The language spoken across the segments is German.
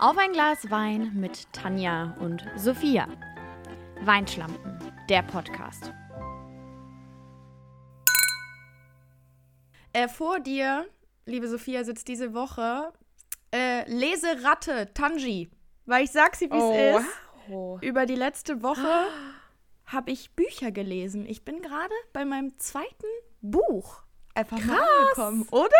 Auf ein Glas Wein mit Tanja und Sophia. Weinschlampen, der Podcast. Äh, vor dir, liebe Sophia, sitzt diese Woche äh, Leseratte Tanji. Weil ich sag sie, wie es Oh, ist. Über die letzte Woche habe ich Bücher gelesen. Ich bin gerade bei meinem zweiten Buch einfach mal angekommen, oder?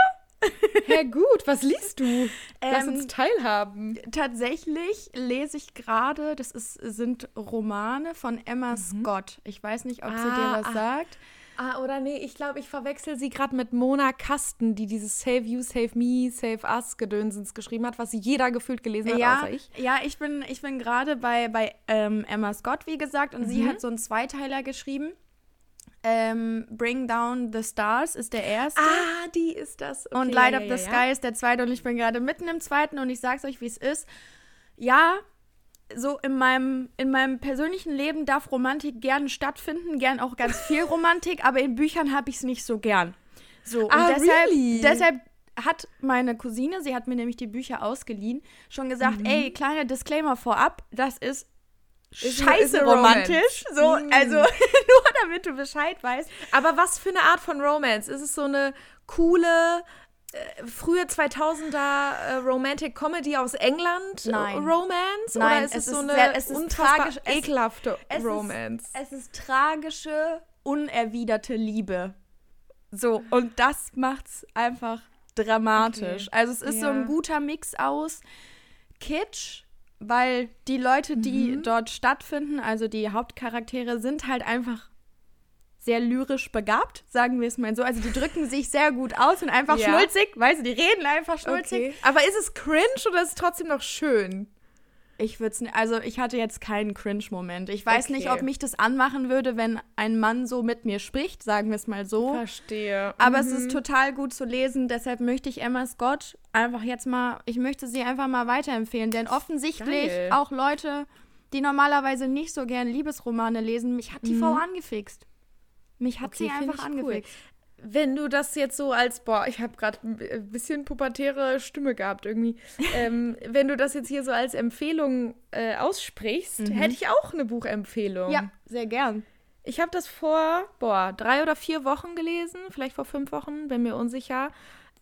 Ja, gut, was liest du? Lass Ähm, uns teilhaben. Tatsächlich lese ich gerade, das ist, sind Romane von Emma Scott. Ich weiß nicht, ob sie dir Ah, was ah. sagt. Ah, oder nee, ich glaube, ich verwechsel sie gerade mit Mona Kasten, die dieses Save You, Save Me, Save Us Gedönsens geschrieben hat, was jeder gefühlt gelesen hat, Ja, außer ich. ja, ich bin, ich bin gerade bei, bei ähm, Emma Scott, wie gesagt, und Mhm. sie hat so einen Zweiteiler geschrieben. Ähm, Bring Down the Stars ist der erste. Ah, die ist das. Okay, und Light ja, Up ja, the ja. Sky ist der zweite und ich bin gerade mitten im zweiten und ich sag's euch, wie es ist. Ja, so in meinem, in meinem persönlichen Leben darf Romantik gerne stattfinden, gern auch ganz viel Romantik, aber in Büchern habe ich es nicht so gern. So, und Ah, deshalb, really? deshalb hat meine Cousine, sie hat mir nämlich die Bücher ausgeliehen, schon gesagt, ey, kleiner Disclaimer vorab, das Mhm. Ist- scheiße ist romantisch. Romance. So, Mm. also nur damit du Bescheid weißt. Aber was für eine Art von Romance? Ist es so eine coole, äh, frühe 2000er äh, Romantic Comedy aus England Nein. Romance? Nein, oder ist es es, so ist eine sehr- es ist unfassbar tragisch. Ekelhafte es ist- Romance? Es ist tragische, unerwiderte Liebe. So, und das macht's einfach dramatisch. Okay. Also es ist so ein Ja. guter Mix aus Kitsch, weil die Leute, die Mhm. dort stattfinden, also die Hauptcharaktere, sind halt einfach sehr lyrisch begabt, sagen wir es mal so. Also die drücken sich sehr gut aus und einfach Ja. schnulzig, weißt du, die reden einfach schnulzig. Okay. Aber ist es cringe oder ist es trotzdem noch schön? Ich würde es, also ich hatte jetzt keinen Cringe-Moment. Ich weiß nicht, Okay. ob mich das anmachen würde, wenn ein Mann so mit mir spricht, sagen wir es mal so. Verstehe. Aber es ist total gut zu lesen, deshalb möchte ich Emma Scott einfach jetzt mal, ich möchte sie einfach mal weiterempfehlen, denn offensichtlich Geil. auch Leute, die normalerweise nicht so gern Liebesromane lesen, mich hat die Frau angefixt. Mich hat Okay, sie einfach ich cool. Wenn du das jetzt so als, boah, ich habe gerade ein bisschen pubertäre Stimme gehabt irgendwie. ähm, wenn du das jetzt hier so als Empfehlung äh, aussprichst, hätte ich auch eine Buchempfehlung. Ja, sehr gern. Ich habe das vor, boah, drei oder vier Wochen gelesen, vielleicht vor fünf Wochen, bin mir unsicher.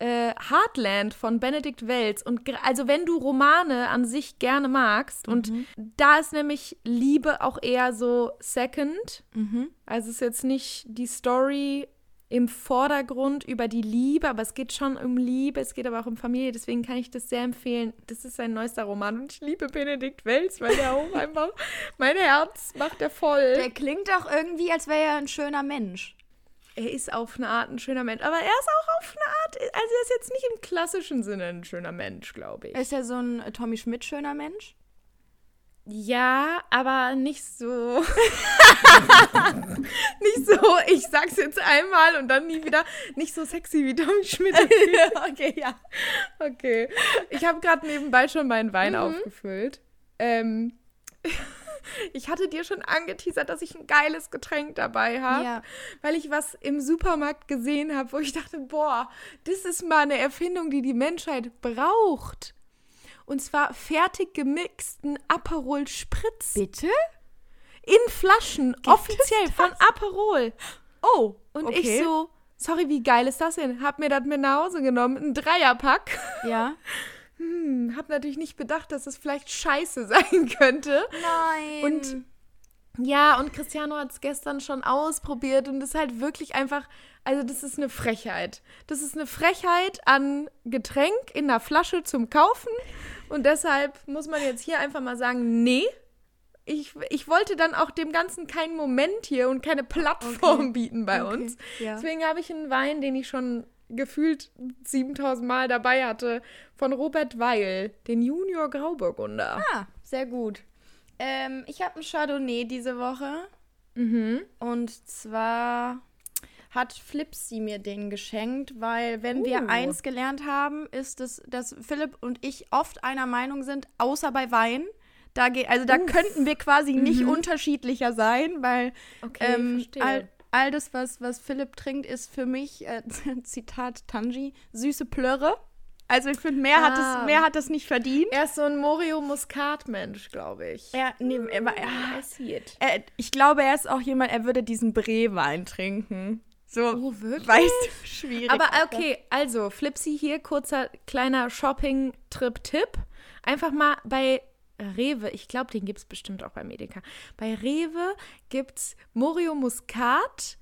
Äh, Heartland von Benedikt Welz. Und also wenn du Romane an sich gerne magst, und da ist nämlich Liebe auch eher so second. Mhm. Also es ist jetzt nicht die Story im Vordergrund über die Liebe, aber es geht schon um Liebe, es geht aber auch um Familie, deswegen kann ich das sehr empfehlen. Das ist sein neuester Roman und ich liebe Benedikt Welz, weil der auch einfach mein Herz macht er voll. Der klingt doch irgendwie, als wäre er ein schöner Mensch. er ist auf eine Art ein schöner Mensch, aber er ist auch auf eine Art, also er ist jetzt nicht im klassischen Sinne ein schöner Mensch, glaube ich. Ist er so ein Tommy Schmidt schöner Mensch? Ja, aber nicht so. nicht so, ich sag's jetzt einmal und dann nie wieder. Nicht so sexy wie Tommy Schmidt. okay, ja. Okay. Ich habe gerade nebenbei schon meinen Wein Mhm. aufgefüllt. Ähm, ich hatte dir schon angeteasert, dass ich ein geiles Getränk dabei habe, Ja. weil ich was im Supermarkt gesehen habe, wo ich dachte, boah, das ist mal eine Erfindung, die die Menschheit braucht. Und zwar fertig gemixten Aperol Spritz Bitte? in Flaschen, offiziell von Aperol. Oh, Und okay. ich so, sorry, wie geil ist das denn? Hab mir das mit nach Hause genommen, ein Dreierpack. Ja. Hm, hab natürlich nicht bedacht, dass es vielleicht scheiße sein könnte. Nein. Und ja, und Cristiano hat es gestern schon ausprobiert und ist halt wirklich einfach, also das ist eine Frechheit. Das ist eine Frechheit an Getränk in einer Flasche zum Kaufen und deshalb muss man jetzt hier einfach mal sagen, nee. Ich, ich wollte dann auch dem Ganzen keinen Moment hier und keine Plattform Okay. bieten bei Okay, uns. ja. Deswegen habe ich einen Wein, den ich schon gefühlt 7000 Mal dabei hatte, von Robert Weil, den Junior Grauburgunder. Ah, sehr gut. Ähm, ich habe ein Chardonnay diese Woche. Mhm. Und zwar hat Flipsy mir den geschenkt, weil wenn wir Uh. eins gelernt haben, ist es, dass Philipp und ich oft einer Meinung sind, außer bei Wein. Da geht, also da könnten wir quasi nicht unterschiedlicher sein, weil Okay, ähm, all, all das, was, was Philipp trinkt, ist für mich, äh, Zitat Tanji, süße Plörre. Also ich finde, mehr, hat Ah. es, mehr hat es nicht verdient. Er ist so ein Morio-Muskat-Mensch, glaube ich. Er, nee, er, war- I see it. er, ich glaube, er ist auch jemand, er würde diesen Brewein trinken. So, Oh, wirklich? weißt du, schwierig. Aber okay, also Flipsy hier, kurzer kleiner Shopping-Trip-Tipp. Einfach mal bei Rewe, ich glaube, den gibt es bestimmt auch bei Medeka. Bei Rewe gibt es Morio Muscat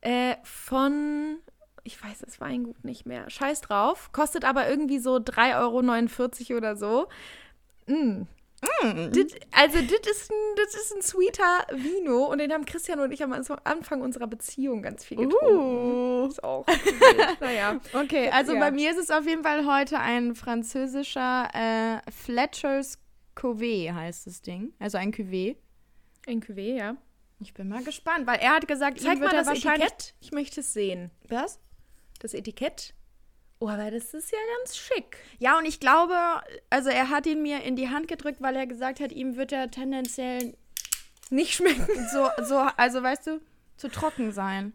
äh, von, ich weiß das Weingut nicht mehr, scheiß drauf, kostet aber irgendwie so 3,49 Euro oder so. Mm. Dit, also, das ist, ein, das ist ein sweeter Vino und den haben Christian und ich am Anfang unserer Beziehung ganz viel getrunken. Uh. Ist auch. naja. Okay, also Ja. bei mir ist es auf jeden Fall heute ein französischer äh, Fletcher's Cuvée heißt das Ding. Also ein Cuvée. Ein Cuvée, ja. Ich bin mal gespannt, weil er hat gesagt, Zeig ihm mal wird das wahrscheinlich Etikett. Ich möchte es sehen. Was? Das Etikett. Oh, aber das ist ja ganz schick. Ja, und ich glaube, also er hat ihn mir in die Hand gedrückt, weil er gesagt hat, ihm wird er tendenziell Nicht schmecken. so, so also weißt du, zu trocken sein.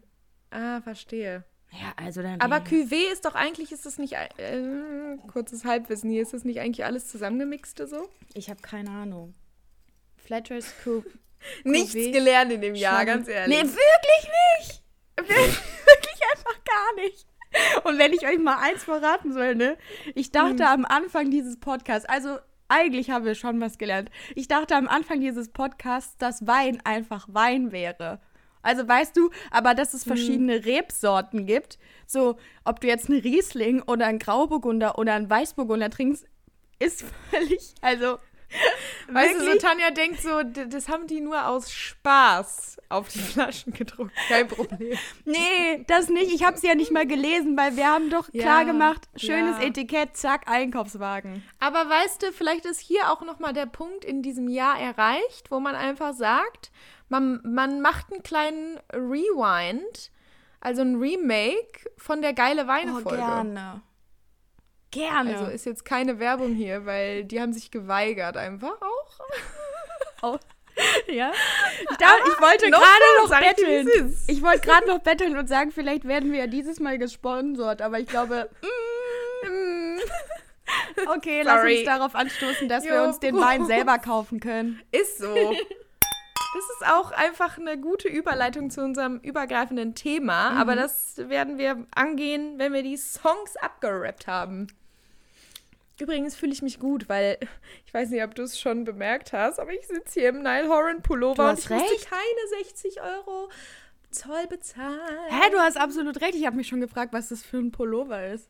Ah, verstehe. Ja, also dann. Aber Cuvée ist doch eigentlich, ist das nicht, äh, kurzes Halbwissen hier, ist das nicht eigentlich alles zusammengemixte so? ich habe keine Ahnung. Fletcher's Cuvée. Nichts gelernt in dem Jahr, Schon- ganz ehrlich. Nee, wirklich nicht. wirklich einfach gar nicht. Und wenn ich euch mal eins verraten soll, ne? Ich dachte Hm. am Anfang dieses Podcasts, also eigentlich haben wir schon was gelernt. Ich dachte am Anfang dieses Podcasts, dass Wein einfach Wein wäre. Also weißt du, aber dass es verschiedene Rebsorten gibt. So, ob du jetzt einen Riesling oder einen Grauburgunder oder einen Weißburgunder trinkst, ist völlig, also. Weißt du, so wirklich- Tanja denkt so, das haben die nur aus Spaß auf die Flaschen gedruckt. Kein Problem. Nee, das nicht. Ich habe es ja nicht mal gelesen, weil wir haben doch Ja, klar gemacht, schönes ja. Etikett, zack, Einkaufswagen. Aber weißt du, vielleicht ist hier auch nochmal der Punkt in diesem Jahr erreicht, wo man einfach sagt, man, man macht einen kleinen Rewind, also ein Remake von der geile Weine-Folge. Oh, gerne. Gerne. Also ist jetzt keine Werbung hier, weil die haben sich geweigert einfach auch. ja. Ich, ich wollte gerade noch dir, betteln. Ich wollte gerade noch betteln und sagen, vielleicht werden wir ja dieses Mal gesponsert, aber ich glaube, Mm, okay, lass Sorry. uns darauf anstoßen, dass wir Jo, uns den Wein selber kaufen können. ist so. Das ist auch einfach eine gute Überleitung zu unserem übergreifenden Thema, aber das werden wir angehen, wenn wir die Songs abgerappt haben. Übrigens fühle ich mich gut, weil ich weiß nicht, ob du es schon bemerkt hast, aber ich sitze hier im Nile Horan Pullover und ich musste recht. keine 60 Euro Zoll bezahlen. Hä, du hast absolut recht. Ich habe mich schon gefragt, was das für ein Pullover ist.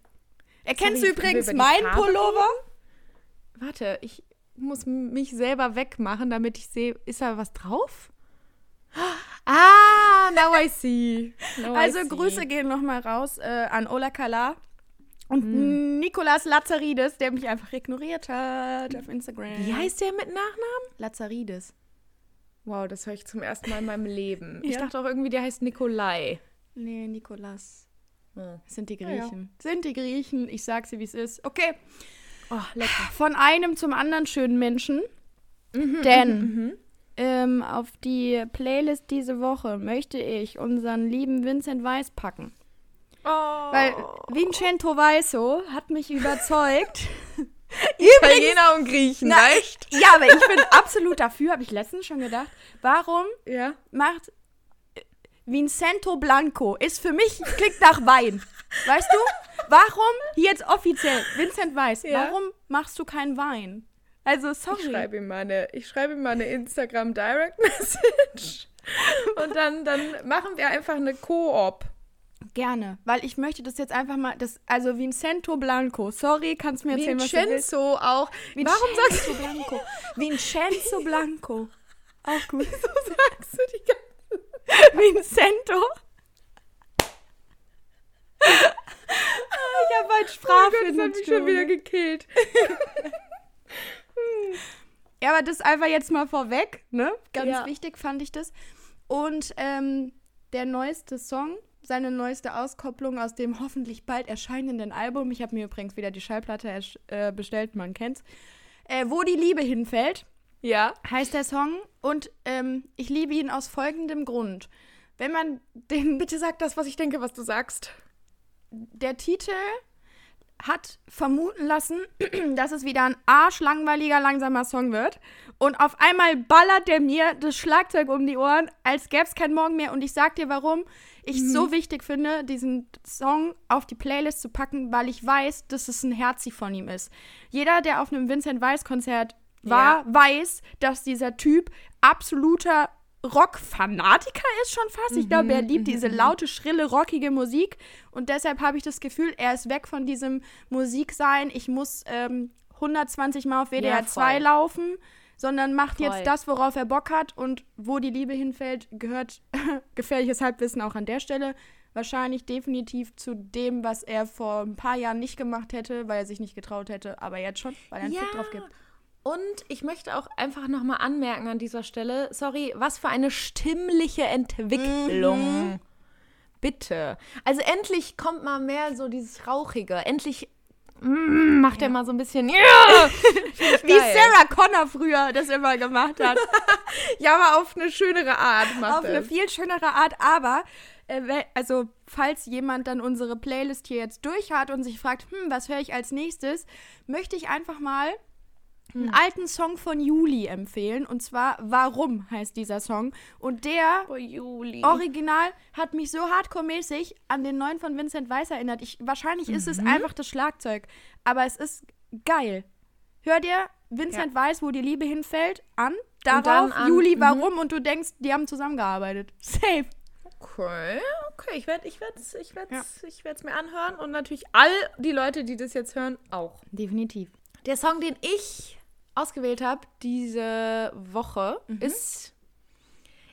Erkennst Sorry, du übrigens meinen Pullover? Warte, ich muss mich selber wegmachen, damit ich sehe, ist da was drauf? Ah, now I see. Now I Also see. Grüße gehen nochmal raus äh, an Ola Kala und Hm. Nikolas Lazarides, der mich einfach ignoriert hat auf Instagram. Wie heißt der mit Nachnamen? Lazarides? Wow, das höre ich zum ersten Mal in meinem Leben. Ich Ja. dachte auch irgendwie, der heißt Nikolai. Nee, Nikolas. Das sind die Ja, ja. Griechen. Sind die Griechen. Ich sag sie, wie es ist. Okay, oh lecker. von einem zum anderen schönen Menschen. Mhm, Denn ähm, auf die Playlist diese Woche möchte ich unseren lieben Vincent Weiss packen. Oh. Weil Vincenzo Weisso hat mich überzeugt. Italiener und Griechen, Na, weißt Ja, aber ich bin absolut dafür, habe ich letztens schon gedacht. Warum Ja. macht Vincento Blanco ist für mich klingt nach Wein. Weißt du? Warum hier jetzt offiziell Vincent Weiss? Ja. Warum machst du keinen Wein? Also Ich sorry. schreibe ihm mal eine, ich schreibe ihm mal eine Instagram Direct Message. Und dann, dann machen wir einfach eine Koop. Gerne, weil ich möchte das jetzt einfach mal das also Vincento Blanco. Sorry, kannst du mir erzählen, was du willst? Vincenzo auch. Vincenzo Warum sagst, Blanco? Vincenzo Blanco. Auch gut. sagst du die ganze Vincento. Ich habe halt Oh Gott, das hat Sprachfindungsstörung. mich schon wieder gekillt. Ja, aber das einfach jetzt mal vorweg, ne? Ganz Ja. wichtig fand ich das. Und ähm, der neueste Song, seine neueste Auskopplung aus dem hoffentlich bald erscheinenden Album. Ich habe mir übrigens wieder die Schallplatte äh, bestellt, man kennt's. Äh, Wo die Liebe hinfällt, Ja. heißt der Song. Und ähm, ich liebe ihn aus folgendem Grund. Wenn man den Bitte sag das, was ich denke, was du sagst. Der Titel hat vermuten lassen, dass es wieder ein arschlangweiliger, langsamer Song wird. Und auf einmal ballert der mir das Schlagzeug um die Ohren, als gäbe es keinen Morgen mehr. Und ich sag dir, warum ich es so wichtig finde, diesen Song auf die Playlist zu packen, weil ich weiß, dass es ein Herzi von ihm ist. Jeder, der auf einem Vincent Weiss-Konzert war, weiß, dass dieser Typ absoluter Rock-Fanatiker ist schon fast. Ich glaube, er liebt diese laute, schrille, rockige Musik. Und deshalb habe ich das Gefühl, er ist weg von diesem Musiksein. Ich muss ähm, 120 Mal auf WDR Ja, 2 voll. laufen, sondern macht Voll. jetzt das, worauf er Bock hat. Und wo die Liebe hinfällt, gehört gefährliches Halbwissen auch an der Stelle. Wahrscheinlich definitiv zu dem, was er vor ein paar Jahren nicht gemacht hätte, weil er sich nicht getraut hätte, aber jetzt schon, weil er einen Fick drauf gibt. Und ich möchte auch einfach nochmal anmerken an dieser Stelle, sorry, was für eine stimmliche Entwicklung. Mhm. Bitte. Also endlich kommt mal mehr so dieses Rauchige. Endlich mm, macht er mal so ein bisschen. Ja! Wie Sarah Connor früher das immer gemacht hat. Ja, aber auf eine schönere Art macht auf eine es. viel schönere Art, aber äh, also falls jemand dann unsere Playlist hier jetzt durch hat und sich fragt, hm, was höre ich als nächstes, möchte ich einfach mal einen alten Song von Juli empfehlen und zwar Warum heißt dieser Song und der Oh. Original hat mich so hardcore-mäßig an den neuen von Vincent Weiss erinnert. Ich, wahrscheinlich ist es einfach das Schlagzeug, aber es ist geil. Hör dir Vincent Weiss, wo die Liebe hinfällt, an. Darauf an- Juli, mhm. warum? Und du denkst, die haben zusammengearbeitet. Safe. Okay, okay. Ich werde ich werd's, ich werd's, ich werd's mir anhören und natürlich all die Leute, die das jetzt hören, auch. Definitiv. Der Song, den ich ausgewählt habe diese Woche, ist.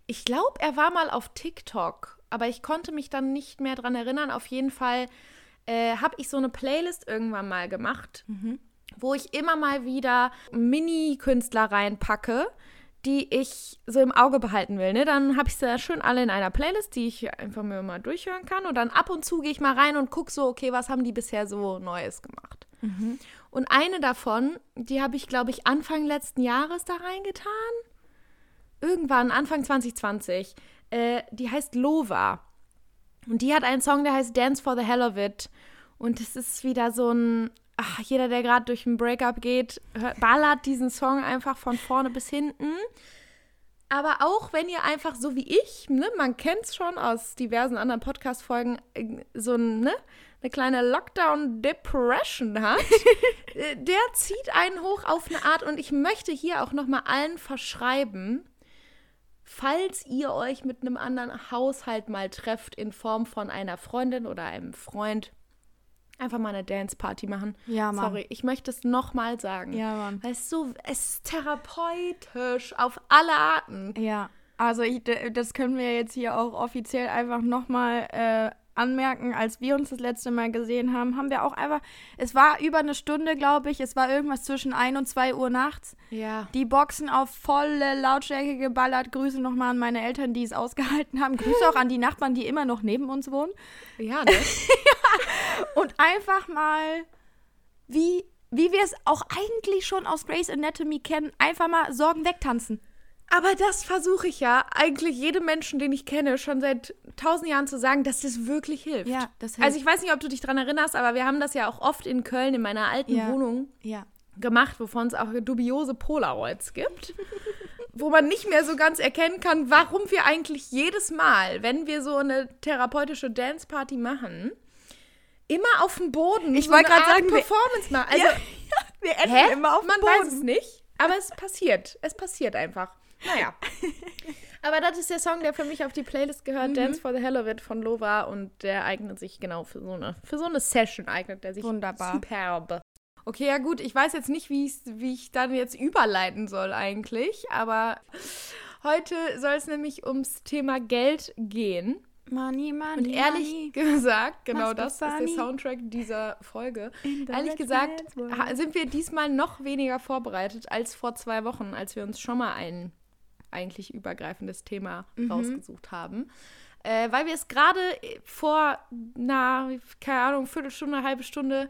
Ich glaube, er war mal auf TikTok, aber ich konnte mich dann nicht mehr dran erinnern. Auf jeden Fall äh, habe ich so eine Playlist irgendwann mal gemacht, wo ich immer mal wieder Mini-Künstler reinpacke, die ich so im Auge behalten will. Ne? Dann habe ich sie schön alle in einer Playlist, die ich einfach mir mal durchhören kann. Und dann ab und zu gehe ich mal rein und gucke so, okay, was haben die bisher so Neues gemacht. Und eine davon, die habe ich, glaube ich, Anfang letzten Jahres da reingetan. Irgendwann, Anfang 2020. Äh, die heißt Lova. Und die hat einen Song, der heißt Dance for the Hell of It. Und es ist wieder so ein. Ach, jeder, der gerade durch ein Breakup geht, hört, ballert diesen Song einfach von vorne bis hinten. Aber auch wenn ihr einfach so wie ich, ne, man kennt es schon aus diversen anderen Podcast-Folgen, äh, so ein, ne, eine kleine Lockdown-Depression hat, äh, der zieht einen hoch auf eine Art. Und ich möchte hier auch nochmal allen verschreiben, falls ihr euch mit einem anderen Haushalt mal trefft in Form von einer Freundin oder einem Freund, einfach mal eine Dance-Party machen. Ja, Mann. Sorry, ich möchte es nochmal sagen. Ja, Mann. Weil es so, es ist therapeutisch auf alle Arten. Ja, also ich, das können wir jetzt hier auch offiziell einfach nochmal äh, anmerken. Als wir uns das letzte Mal gesehen haben, haben wir auch einfach, es war über eine Stunde, glaube ich, es war irgendwas zwischen 1 und 2 Uhr nachts. Ja. Die Boxen auf volle Lautstärke geballert. Grüße nochmal an meine Eltern, die es ausgehalten haben. Grüße auch an die Nachbarn, die immer noch neben uns wohnen. Ja, ne? Und einfach mal, wie, wie wir es auch eigentlich schon aus Grey's Anatomy kennen, einfach mal Sorgen wegtanzen. Aber das versuche ich ja eigentlich jedem Menschen, den ich kenne, schon seit tausend Jahren zu sagen, dass das wirklich hilft. Ja, das hilft. Also ich weiß nicht, ob du dich dran erinnerst, aber wir haben das ja auch oft in Köln in meiner alten Ja. Wohnung Ja. gemacht, wovon es auch dubiose Polaroids gibt, wo man nicht mehr so ganz erkennen kann, warum wir eigentlich jedes Mal, wenn wir so eine therapeutische Dance-Party machen, immer auf dem Boden Ich so wollte eine gerade Art sagen, wir- Performance machen. Also, Wir enden immer auf dem man Boden. weiß es nicht, aber es passiert. Es passiert einfach. Naja. aber das ist der Song, der für mich auf die Playlist gehört, Mhm. Dance for the Hell of It von Lova und der eignet sich genau für so eine, für so eine Session eignet der sich Wunderbar. superb. Okay, ja gut, ich weiß jetzt nicht, wie, wie ich dann jetzt überleiten soll eigentlich, aber heute soll es nämlich ums Thema Geld gehen. Money, money, Und ehrlich gesagt, genau das ist der. Soundtrack dieser Folge. Ehrlich gesagt sind wir diesmal noch weniger vorbereitet als vor zwei Wochen, als wir uns schon mal ein eigentlich übergreifendes Thema Mhm. rausgesucht haben. Äh, weil wir es gerade vor einer, keine Ahnung, Viertelstunde, halbe Stunde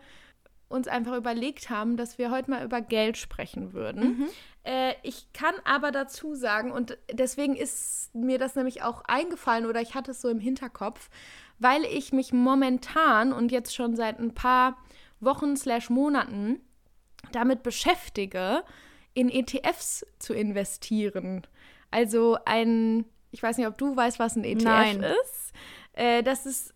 uns einfach überlegt haben, dass wir heute mal über Geld sprechen würden. Mhm. Äh, ich kann aber dazu sagen, und deswegen ist mir das nämlich auch eingefallen oder ich hatte es so im Hinterkopf, weil ich mich momentan und jetzt schon seit ein paar Wochen slash Monaten damit beschäftige, in ETFs zu investieren. Also ein, ich weiß nicht, ob du weißt, was ein ETF Nein. ist. Äh, das ist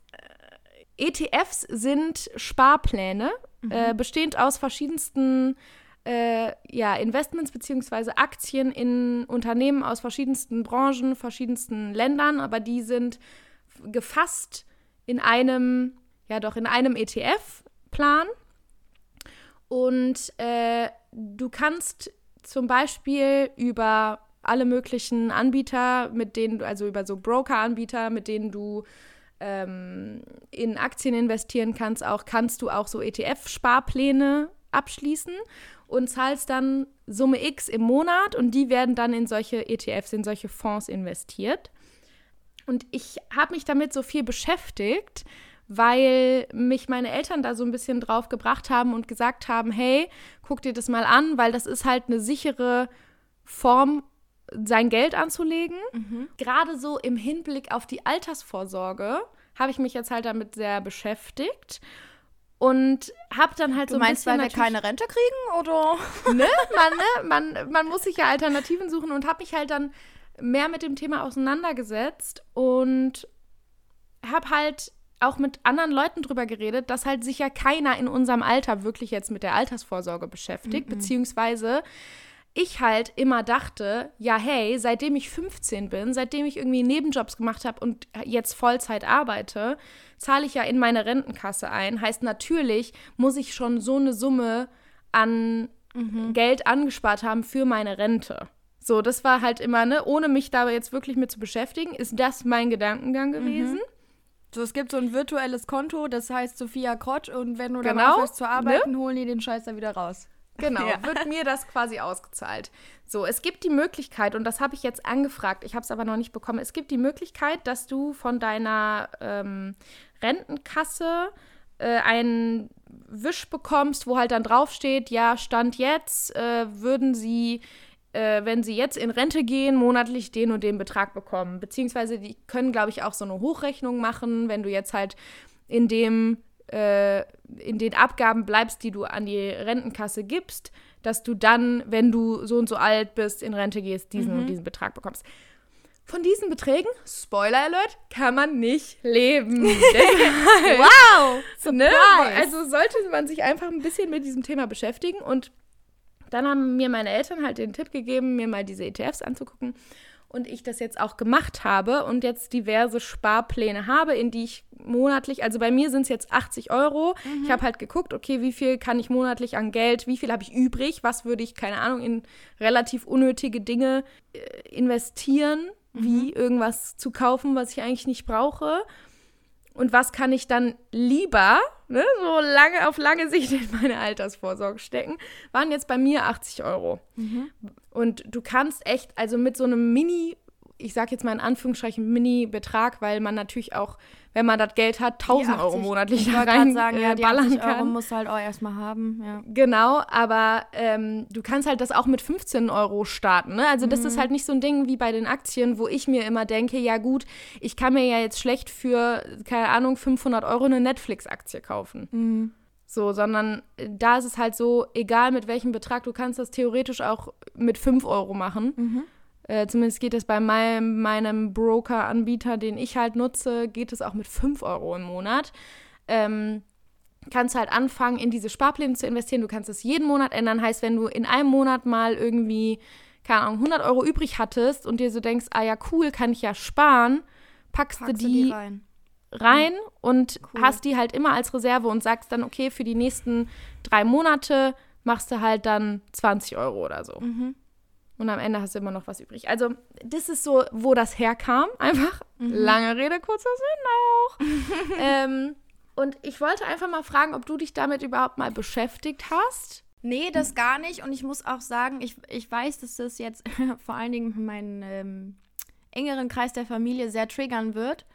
äh, ETFs sind Sparpläne, äh, bestehend aus verschiedensten äh, ja, Investments bzw. Aktien in Unternehmen aus verschiedensten Branchen, verschiedensten Ländern, aber die sind gefasst in einem, ja doch, in einem ETF-Plan. Und äh, du kannst zum Beispiel über alle möglichen Anbieter, mit denen du, also über so Broker-Anbieter, mit denen du ähm, in Aktien investieren kannst, auch kannst du auch so ETF-Sparpläne abschließen und zahlst dann Summe X im Monat und die werden dann in solche ETFs, in solche Fonds investiert. Und ich habe mich damit so viel beschäftigt, weil mich meine Eltern da so ein bisschen drauf gebracht haben und gesagt haben, hey, guck dir das mal an, weil das ist halt eine sichere Form, sein Geld anzulegen. Gerade so im Hinblick auf die Altersvorsorge habe ich mich jetzt halt damit sehr beschäftigt und habe dann halt Du so ein meinst, bisschen weil wir keine Rente kriegen, oder? ne? Man, ne? Man, man muss sich ja Alternativen suchen und habe mich halt dann mehr mit dem Thema auseinandergesetzt und habe halt auch mit anderen Leuten drüber geredet, dass halt sich ja keiner in unserem Alter wirklich jetzt mit der Altersvorsorge beschäftigt, beziehungsweise ich halt immer dachte, ja, hey, seitdem ich 15 bin, seitdem ich irgendwie Nebenjobs gemacht habe und jetzt Vollzeit arbeite, zahle ich ja in meine Rentenkasse ein. Heißt natürlich, muss ich schon so eine Summe an Geld angespart haben für meine Rente. So, das war halt immer, ne, ohne mich da jetzt wirklich mit zu beschäftigen, ist das mein Gedankengang gewesen. So, es gibt so ein virtuelles Konto, das heißt Sophia Krotsch und wenn du dann Genau, aufhörst zu arbeiten, holen die den Scheiß da wieder raus. Genau, Ja. wird mir das quasi ausgezahlt. So, es gibt die Möglichkeit, und das habe ich jetzt angefragt, ich habe es aber noch nicht bekommen, es gibt die Möglichkeit, dass du von deiner ähm, Rentenkasse äh, einen Wisch bekommst, wo halt dann draufsteht, ja, Stand jetzt äh, würden sie, äh, wenn sie jetzt in Rente gehen, monatlich den und den Betrag bekommen. Beziehungsweise die können, glaube ich, auch so eine Hochrechnung machen, wenn du jetzt halt in dem äh, in den Abgaben bleibst, die du an die Rentenkasse gibst, dass du dann, wenn du so und so alt bist, in Rente gehst, diesen und diesen Betrag bekommst. Von diesen Beträgen, Spoiler Alert, kann man nicht leben. Wow! ne? Also sollte man sich einfach ein bisschen mit diesem Thema beschäftigen. Und dann haben mir meine Eltern halt den Tipp gegeben, mir mal diese ETFs anzugucken. Und ich das jetzt auch gemacht habe und jetzt diverse Sparpläne habe, in die ich monatlich, also bei mir sind es jetzt 80 Euro. Ich habe halt geguckt, okay, wie viel kann ich monatlich an Geld, wie viel habe ich übrig, was würde ich, keine Ahnung, in relativ unnötige Dinge äh, investieren, wie irgendwas zu kaufen, was ich eigentlich nicht brauche? Und was kann ich dann lieber, ne, so lange auf lange Sicht in meine Altersvorsorge stecken, waren jetzt bei mir 80 Euro. Und du kannst echt, also mit so einem Mini, ich sag jetzt mal in Anführungsstrichen Mini-Betrag, weil man natürlich auch, wenn man das Geld hat, 1000 Die Euro 80 monatlich ich da rein sagen, äh, ja, ballern 80 Euro kann. musst du halt auch erstmal haben. Ja. Genau, aber ähm, du kannst halt das auch mit 15 Euro starten. Ne? Also das Mhm. ist halt nicht so ein Ding wie bei den Aktien, wo ich mir immer denke, ja gut, ich kann mir ja jetzt schlecht für, keine Ahnung, 500 Euro eine Netflix-Aktie kaufen. Mhm. So, sondern äh, da ist es halt so, egal mit welchem Betrag, du kannst das theoretisch auch mit 5 Euro machen. Mhm. Äh, zumindest geht es bei meinem, meinem Broker-Anbieter, den ich halt nutze, geht es auch mit 5 Euro im Monat. Ähm, kannst halt anfangen, in diese Sparpläne zu investieren. Du kannst es jeden Monat ändern. Heißt, wenn du in einem Monat mal irgendwie, keine Ahnung, 100 Euro übrig hattest und dir so denkst, ah ja, cool, kann ich ja sparen, packst, Packst du die, rein. und Cool. hast die halt immer als Reserve und sagst dann, okay, für die nächsten drei Monate machst du halt dann 20 Euro oder so. Mhm. Und am Ende hast du immer noch was übrig. Also, das ist so, wo das herkam. Einfach. Mhm. Lange Rede, kurzer Sinn auch. ähm, und ich wollte einfach mal fragen, ob du dich damit überhaupt mal beschäftigt hast. Nee, das gar nicht. Und ich muss auch sagen, ich, ich weiß, dass das jetzt vor allen Dingen meinen ähm, engeren Kreis der Familie sehr triggern wird,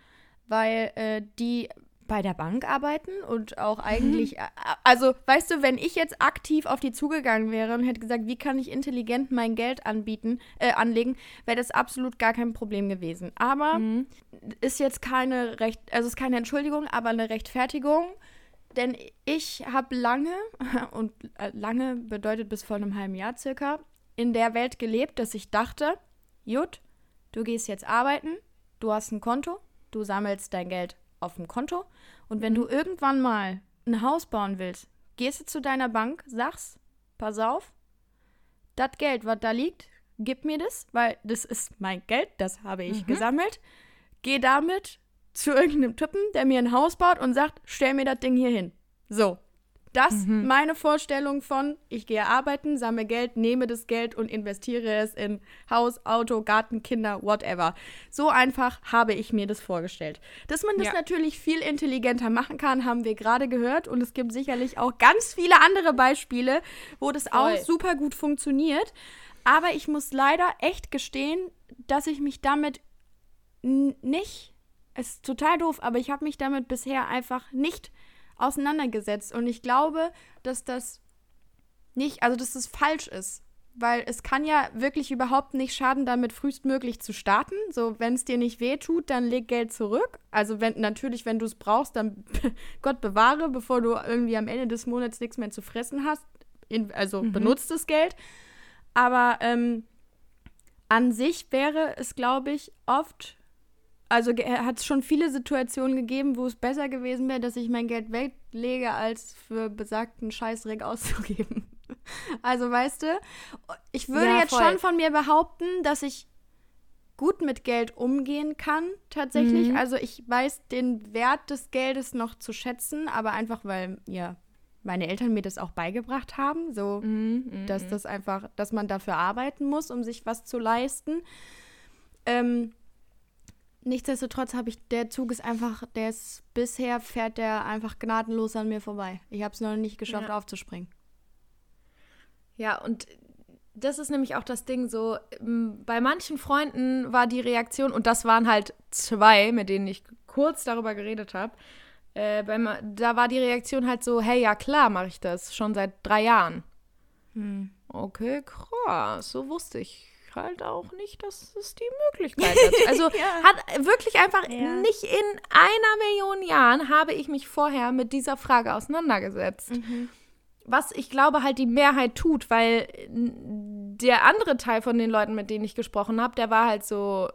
weil äh, die bei der Bank arbeiten und auch eigentlich, äh, also weißt du, wenn ich jetzt aktiv auf die zugegangen wäre und hätte gesagt, wie kann ich intelligent mein Geld anbieten, äh, anlegen, wäre das absolut gar kein Problem gewesen. Aber ist jetzt keine Recht, also ist keine Entschuldigung, aber eine Rechtfertigung. denn ich habe lange, und äh, lange bedeutet bis vor einem halben Jahr circa, in der Welt gelebt, dass ich dachte, Jut, du gehst jetzt arbeiten, du hast ein Konto, du sammelst dein Geld auf dem Konto und wenn du irgendwann mal ein Haus bauen willst, gehst du zu deiner Bank, sagst, pass auf, das Geld, was da liegt, gib mir das, weil das ist mein Geld, das habe ich Mhm. gesammelt. Geh damit zu irgendeinem Typen, der mir ein Haus baut und sagt, stell mir das Ding hier hin. So. Das Mhm. meine Vorstellung von, ich gehe arbeiten, sammle Geld, nehme das Geld und investiere es in Haus, Auto, Garten, Kinder, whatever. So einfach habe ich mir das vorgestellt. Dass man das Ja. natürlich viel intelligenter machen kann, haben wir gerade gehört. Und es gibt sicherlich auch ganz viele andere Beispiele, wo das auch Voll. super gut funktioniert. Aber ich muss leider echt gestehen, dass ich mich damit nicht, es ist total doof, aber ich habe mich damit bisher einfach nicht auseinandergesetzt. Und ich glaube, dass das nicht, also dass das falsch ist. Weil es kann ja wirklich überhaupt nicht schaden, damit frühestmöglich zu starten. So, wenn es dir nicht weh tut, dann leg Geld zurück. Also wenn natürlich, wenn du es brauchst, dann Gott bewahre, bevor du irgendwie am Ende des Monats nichts mehr zu fressen hast. In, also benutzt das Geld. Aber ähm, an sich wäre es, glaube ich, oft, also hat es schon viele Situationen gegeben, wo es besser gewesen wäre, dass ich mein Geld weglege, als für besagten Scheißdreck auszugeben. Also weißt du, ich würde Ja, jetzt voll. schon von mir behaupten, dass ich gut mit Geld umgehen kann, tatsächlich. Mhm. Also ich weiß den Wert des Geldes noch zu schätzen, aber einfach, weil ja meine Eltern mir das auch beigebracht haben, so Mhm, dass das einfach, dass man dafür arbeiten muss, um sich was zu leisten. Ähm, nichtsdestotrotz habe ich, der Zug ist einfach, der ist bisher fährt der einfach gnadenlos an mir vorbei. Ich habe es noch nicht geschafft Ja. aufzuspringen. Ja, und das ist nämlich auch das Ding so, bei manchen Freunden war die Reaktion, und das waren halt zwei, mit denen ich kurz darüber geredet habe, äh, da war die Reaktion halt so, hey, ja klar mache ich das, schon seit drei Jahren. Hm. Okay, krass, so wusste ich halt auch nicht, dass es die Möglichkeit hat. Also hat wirklich einfach Ja. nicht in einer Million Jahren habe ich mich vorher mit dieser Frage auseinandergesetzt Mhm. was ich glaube halt die Mehrheit tut, weil der andere Teil von den Leuten, mit denen ich gesprochen habe, der war halt so,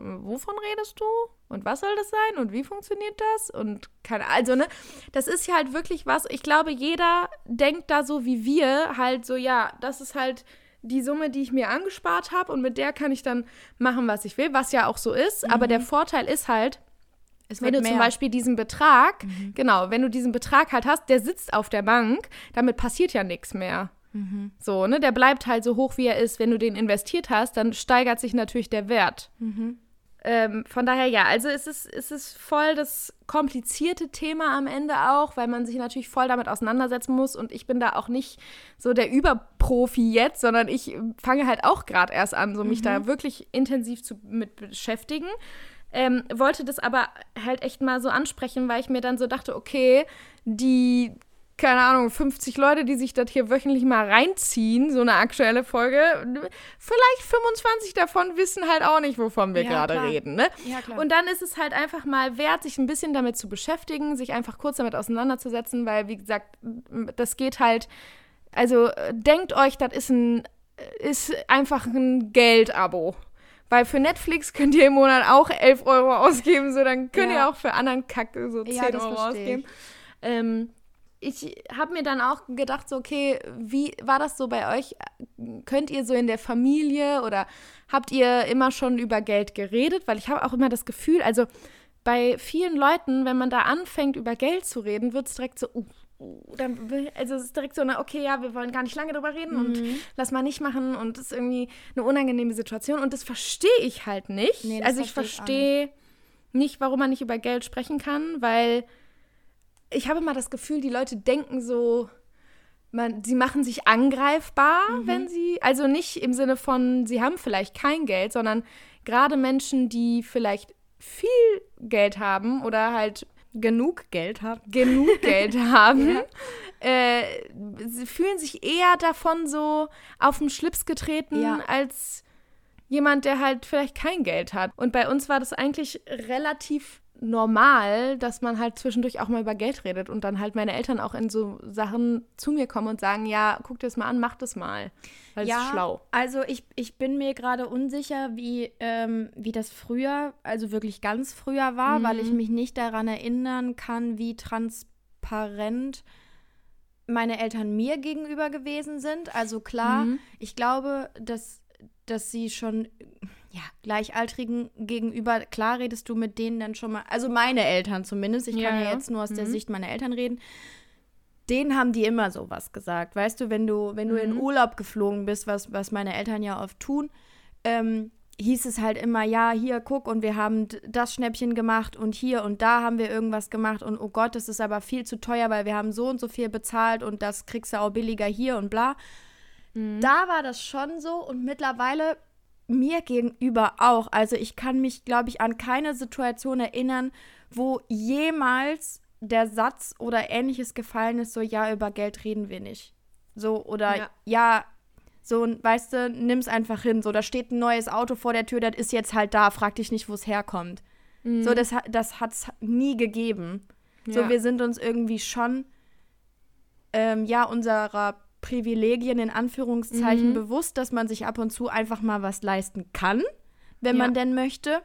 "Äh, wovon redest du? Und was soll das sein? Und wie funktioniert das? Und keine also ne, das ist ja halt wirklich was, ich glaube, jeder denkt da so wie wir, halt so, ja, das ist halt die Summe, die ich mir angespart habe und mit der kann ich dann machen, was ich will, was ja auch so ist. Aber der Vorteil ist halt, wenn du zum mehr. Beispiel diesen Betrag, genau, wenn du diesen Betrag halt hast, der sitzt auf der Bank, damit passiert ja nichts mehr. So, ne, der bleibt halt so hoch, wie er ist. Wenn du den investiert hast, dann steigert sich natürlich der Wert. Ähm, von daher ja, also es ist, es ist voll das komplizierte Thema am Ende auch, weil man sich natürlich voll damit auseinandersetzen muss und ich bin da auch nicht so der Überprofi jetzt, sondern ich fange halt auch gerade erst an, so mich da wirklich intensiv zu, mit beschäftigen. Ähm, wollte das aber halt echt mal so ansprechen, weil ich mir dann so dachte, okay, die, keine Ahnung, 50 Leute, die sich das hier wöchentlich mal reinziehen, so eine aktuelle Folge, vielleicht 25 davon wissen halt auch nicht, wovon wir Ja, gerade klar. reden, ne? Ja, klar. Und dann ist es halt einfach mal wert, sich ein bisschen damit zu beschäftigen, sich einfach kurz damit auseinanderzusetzen, weil, wie gesagt, das geht halt, also denkt euch, das ist ein, ist einfach ein Geldabo. Weil für Netflix könnt ihr im Monat auch 11 Euro ausgeben, so dann könnt Ja. ihr auch für anderen Kacke so 10 Ja, das Euro ausgeben. Ähm, ich habe mir dann auch gedacht, so, okay, wie war das so bei euch? Könnt ihr so in der Familie oder habt ihr immer schon über Geld geredet? Weil ich habe auch immer das Gefühl, also bei vielen Leuten, wenn man da anfängt, über Geld zu reden, wird es direkt so, uh, uh, dann, also es ist direkt so, eine, okay, ja, wir wollen gar nicht lange drüber reden und Mhm. lass mal nicht machen und das ist irgendwie eine unangenehme Situation und das verstehe ich halt nicht. Nee, also ich verstehe nicht, warum man nicht über Geld sprechen kann, weil ich habe immer das Gefühl, die Leute denken so, man, sie machen sich angreifbar, wenn sie, also nicht im Sinne von, sie haben vielleicht kein Geld, sondern gerade Menschen, die vielleicht viel Geld haben oder halt genug Geld haben. genug Geld haben, äh, sie fühlen sich eher davon so auf den Schlips getreten Ja. als jemand, der halt vielleicht kein Geld hat. Und bei uns war das eigentlich relativ normal, dass man halt zwischendurch auch mal über Geld redet und dann halt meine Eltern auch in so Sachen zu mir kommen und sagen, ja, guck dir das mal an, mach das mal. Weil ja, es ist schlau. Also ich, ich bin mir gerade unsicher, wie, ähm, wie das früher, also wirklich ganz früher war, weil ich mich nicht daran erinnern kann, wie transparent meine Eltern mir gegenüber gewesen sind. Also klar, Mhm. ich glaube, dass, dass sie schon ja, Gleichaltrigen gegenüber, klar redest du mit denen dann schon mal, also meine Eltern zumindest, ich Ja, kann ja, ja. jetzt nur aus der Mhm. Sicht meiner Eltern reden, denen haben die immer sowas gesagt. Weißt du, wenn du, wenn du in Mhm. Urlaub geflogen bist, was, was meine Eltern ja oft tun, ähm, hieß es halt immer, ja, hier, guck, und wir haben das Schnäppchen gemacht und hier und da haben wir irgendwas gemacht und oh Gott, das ist aber viel zu teuer, weil wir haben so und so viel bezahlt und das kriegst du auch billiger hier und bla. Da war das schon so und mittlerweile mir gegenüber auch. Also ich kann mich, glaube ich, an keine Situation erinnern, wo jemals der Satz oder ähnliches gefallen ist, so ja, über Geld reden wir nicht. So, oder ja, Ja. so, weißt du, nimm's einfach hin. So, da steht ein neues Auto vor der Tür, das ist jetzt halt da, frag dich nicht, wo es herkommt. So, das, das hat's nie gegeben. So, Ja. wir sind uns irgendwie schon, ähm, ja, unserer Privilegien in Anführungszeichen Mhm. bewusst, dass man sich ab und zu einfach mal was leisten kann, wenn Ja. man denn möchte.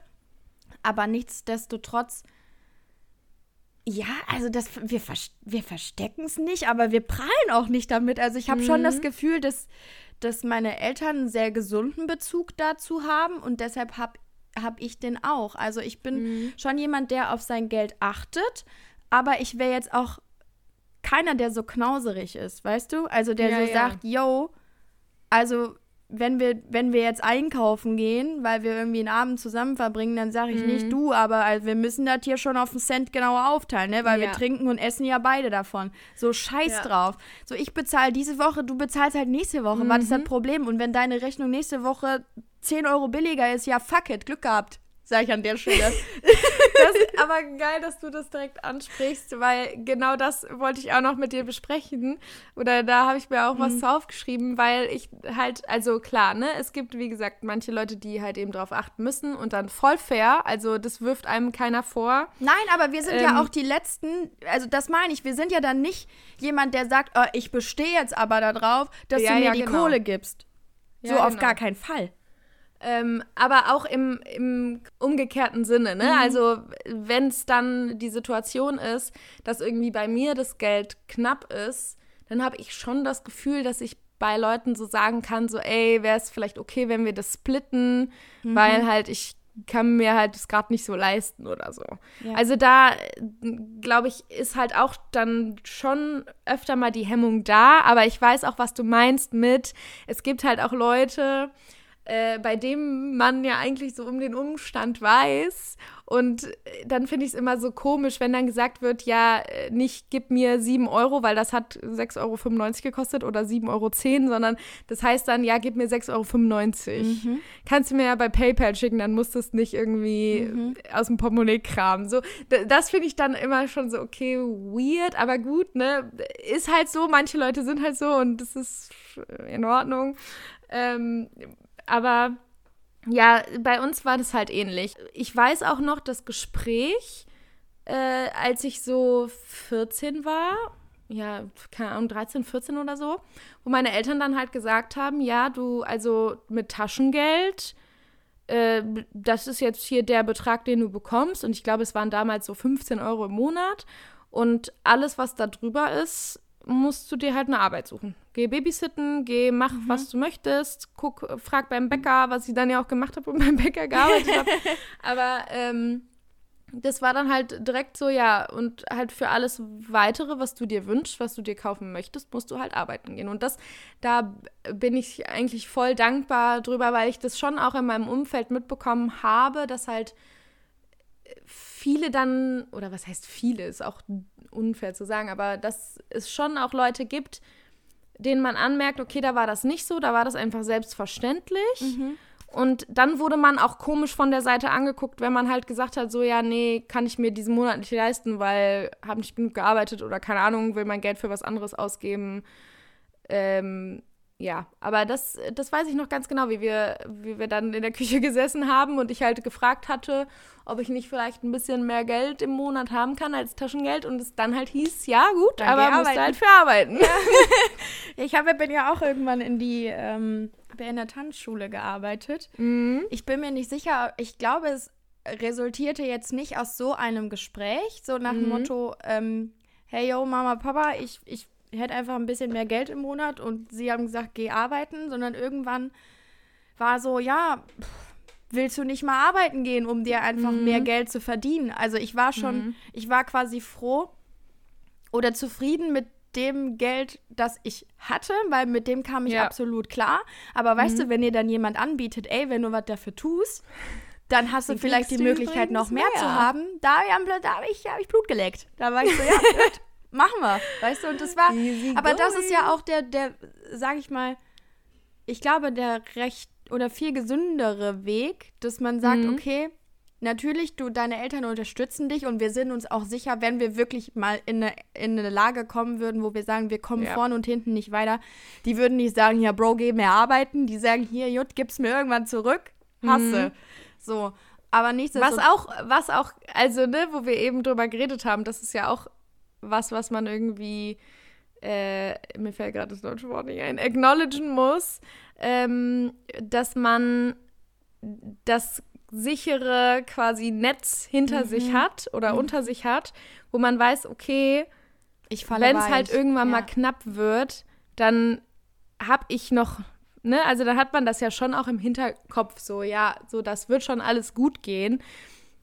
Aber nichtsdestotrotz, ja, also das, wir, wir verstecken es nicht, aber wir prallen auch nicht damit. Also ich habe schon das Gefühl, dass, dass meine Eltern einen sehr gesunden Bezug dazu haben und deshalb habe hab ich den auch. Also ich bin schon jemand, der auf sein Geld achtet, aber ich wäre jetzt auch keiner, der so knauserig ist, weißt du? Also der Ja, so ja. sagt, yo, also wenn wir, wenn wir jetzt einkaufen gehen, weil wir irgendwie einen Abend zusammen verbringen, dann sage ich Mhm. nicht du, aber also wir müssen das hier schon auf einen Cent genauer aufteilen, ne? Weil wir Ja. trinken und essen ja beide davon. So scheiß Ja. drauf. So ich bezahle diese Woche, du bezahlst halt nächste Woche. Was Mhm. ist das Problem? Und wenn deine Rechnung nächste Woche 10 Euro billiger ist, ja fuck it, Glück gehabt. Sag ich an der Stelle. Das ist aber geil, dass du das direkt ansprichst, weil genau das wollte ich auch noch mit dir besprechen. Oder da habe ich mir auch was aufgeschrieben, weil ich halt, also klar, ne, es gibt, wie gesagt, manche Leute, die halt eben drauf achten müssen und dann voll fair. Also das wirft einem keiner vor. Nein, aber wir sind Ähm. ja auch die Letzten, also das meine ich, wir sind ja dann nicht jemand, der sagt, oh, ich bestehe jetzt aber darauf, dass Ja, du mir ja, die genau. Kohle gibst. So Ja, auf genau. gar keinen Fall. Ähm, aber auch im, im umgekehrten Sinne, ne? Also, wenn es dann die Situation ist, dass irgendwie bei mir das Geld knapp ist, dann habe ich schon das Gefühl, dass ich bei Leuten so sagen kann, so, ey, wäre es vielleicht okay, wenn wir das splitten, weil halt ich kann mir halt das gerade nicht so leisten oder so. Ja. Also da, glaube ich, ist halt auch dann schon öfter mal die Hemmung da, aber ich weiß auch, was du meinst mit, es gibt halt auch Leute, äh, bei dem man ja eigentlich so um den Umstand weiß. Und äh, dann finde ich es immer so komisch, wenn dann gesagt wird, ja, äh, nicht gib mir 7 Euro, weil das hat 6,95 Euro gekostet oder 7,10 Euro, sondern das heißt dann, ja, gib mir 6,95 Euro. Kannst du mir ja bei PayPal schicken, dann musst du es nicht irgendwie aus dem Portemonnaie kramen. So, das finde ich dann immer schon so, okay, weird, aber gut, ne? Ist halt so, manche Leute sind halt so und das ist in Ordnung. Ähm, aber ja, bei uns war das halt ähnlich. Ich weiß auch noch das Gespräch, äh, als ich so 14 war, ja, keine Ahnung, 13, 14 oder so, wo meine Eltern dann halt gesagt haben, ja, du, also mit Taschengeld, äh, das ist jetzt hier der Betrag, den du bekommst. Und ich glaube, es waren damals so 15 Euro im Monat. Und alles, was da drüber ist, musst du dir halt eine Arbeit suchen. Geh babysitten, geh, mach, was du möchtest, guck, frag beim Bäcker, was ich dann ja auch gemacht habe und beim Bäcker gearbeitet habe. Aber ähm, das war dann halt direkt so, ja, und halt für alles weitere, was du dir wünschst, was du dir kaufen möchtest, musst du halt arbeiten gehen. Und das, da bin ich eigentlich voll dankbar drüber, weil ich das schon auch in meinem Umfeld mitbekommen habe, dass halt viele dann, oder was heißt viele, ist auch unfair zu sagen, aber dass es schon auch Leute gibt, denen man anmerkt, okay, da war das nicht so, da war das einfach selbstverständlich. Und dann wurde man auch komisch von der Seite angeguckt, wenn man halt gesagt hat, so ja, nee, kann ich mir diesen Monat nicht leisten, weil habe nicht genug gearbeitet oder keine Ahnung, will mein Geld für was anderes ausgeben. Ähm, ja, aber das, das weiß ich noch ganz genau, wie wir, wie wir dann in der Küche gesessen haben und ich halt gefragt hatte, ob ich nicht vielleicht ein bisschen mehr Geld im Monat haben kann als Taschengeld und es dann halt hieß, ja gut, Dann aber musst du halt für arbeiten. Ich habe, bin ja auch irgendwann in die, ähm, ja in der Tanzschule gearbeitet. Mhm. Ich bin mir nicht sicher, ich glaube, es resultierte jetzt nicht aus so einem Gespräch, so nach dem Mhm. Motto, ähm, hey yo, Mama, Papa, ich, ich hätte einfach ein bisschen mehr Geld im Monat und sie haben gesagt, geh arbeiten, sondern irgendwann war so, ja, pff, willst du nicht mal arbeiten gehen, um dir einfach Mhm. mehr Geld zu verdienen? Also ich war schon, ich war quasi froh oder zufrieden mit dem Geld, das ich hatte, weil mit dem kam ich Ja. absolut klar. Aber weißt du, wenn dir dann jemand anbietet, ey, wenn du was dafür tust, dann hast du Dann vielleicht die Möglichkeit, noch übrigens mehr, zu mehr. haben. Da, ja, da habe ich, hab ich Blut geleckt. Da war ich so, ja, gut, machen wir. Weißt du, und das war, Easy aber das ist ja auch der, der, sag ich mal, ich glaube, der recht oder viel gesündere Weg, dass man sagt, Mhm. okay, natürlich, du, deine Eltern unterstützen dich und wir sind uns auch sicher, wenn wir wirklich mal in eine, in eine Lage kommen würden, wo wir sagen, wir kommen Ja. vorne und hinten nicht weiter, die würden nicht sagen, ja, Bro, geh mehr arbeiten, die sagen, hier, Jut, gib's mir irgendwann zurück, hasse. So, aber Was nichtsdestotrotz. auch, was auch, also, ne, wo wir eben drüber geredet haben, das ist ja auch was, was man irgendwie, äh, mir fällt gerade das deutsche Wort nicht ein, acknowledgen muss, ähm, dass man das sichere quasi Netz hinter sich hat oder unter sich hat, wo man weiß, okay, wenn es halt irgendwann ja. mal knapp wird, dann habe ich noch, ne, also dann hat man das ja schon auch im Hinterkopf so, ja, so das wird schon alles gut gehen,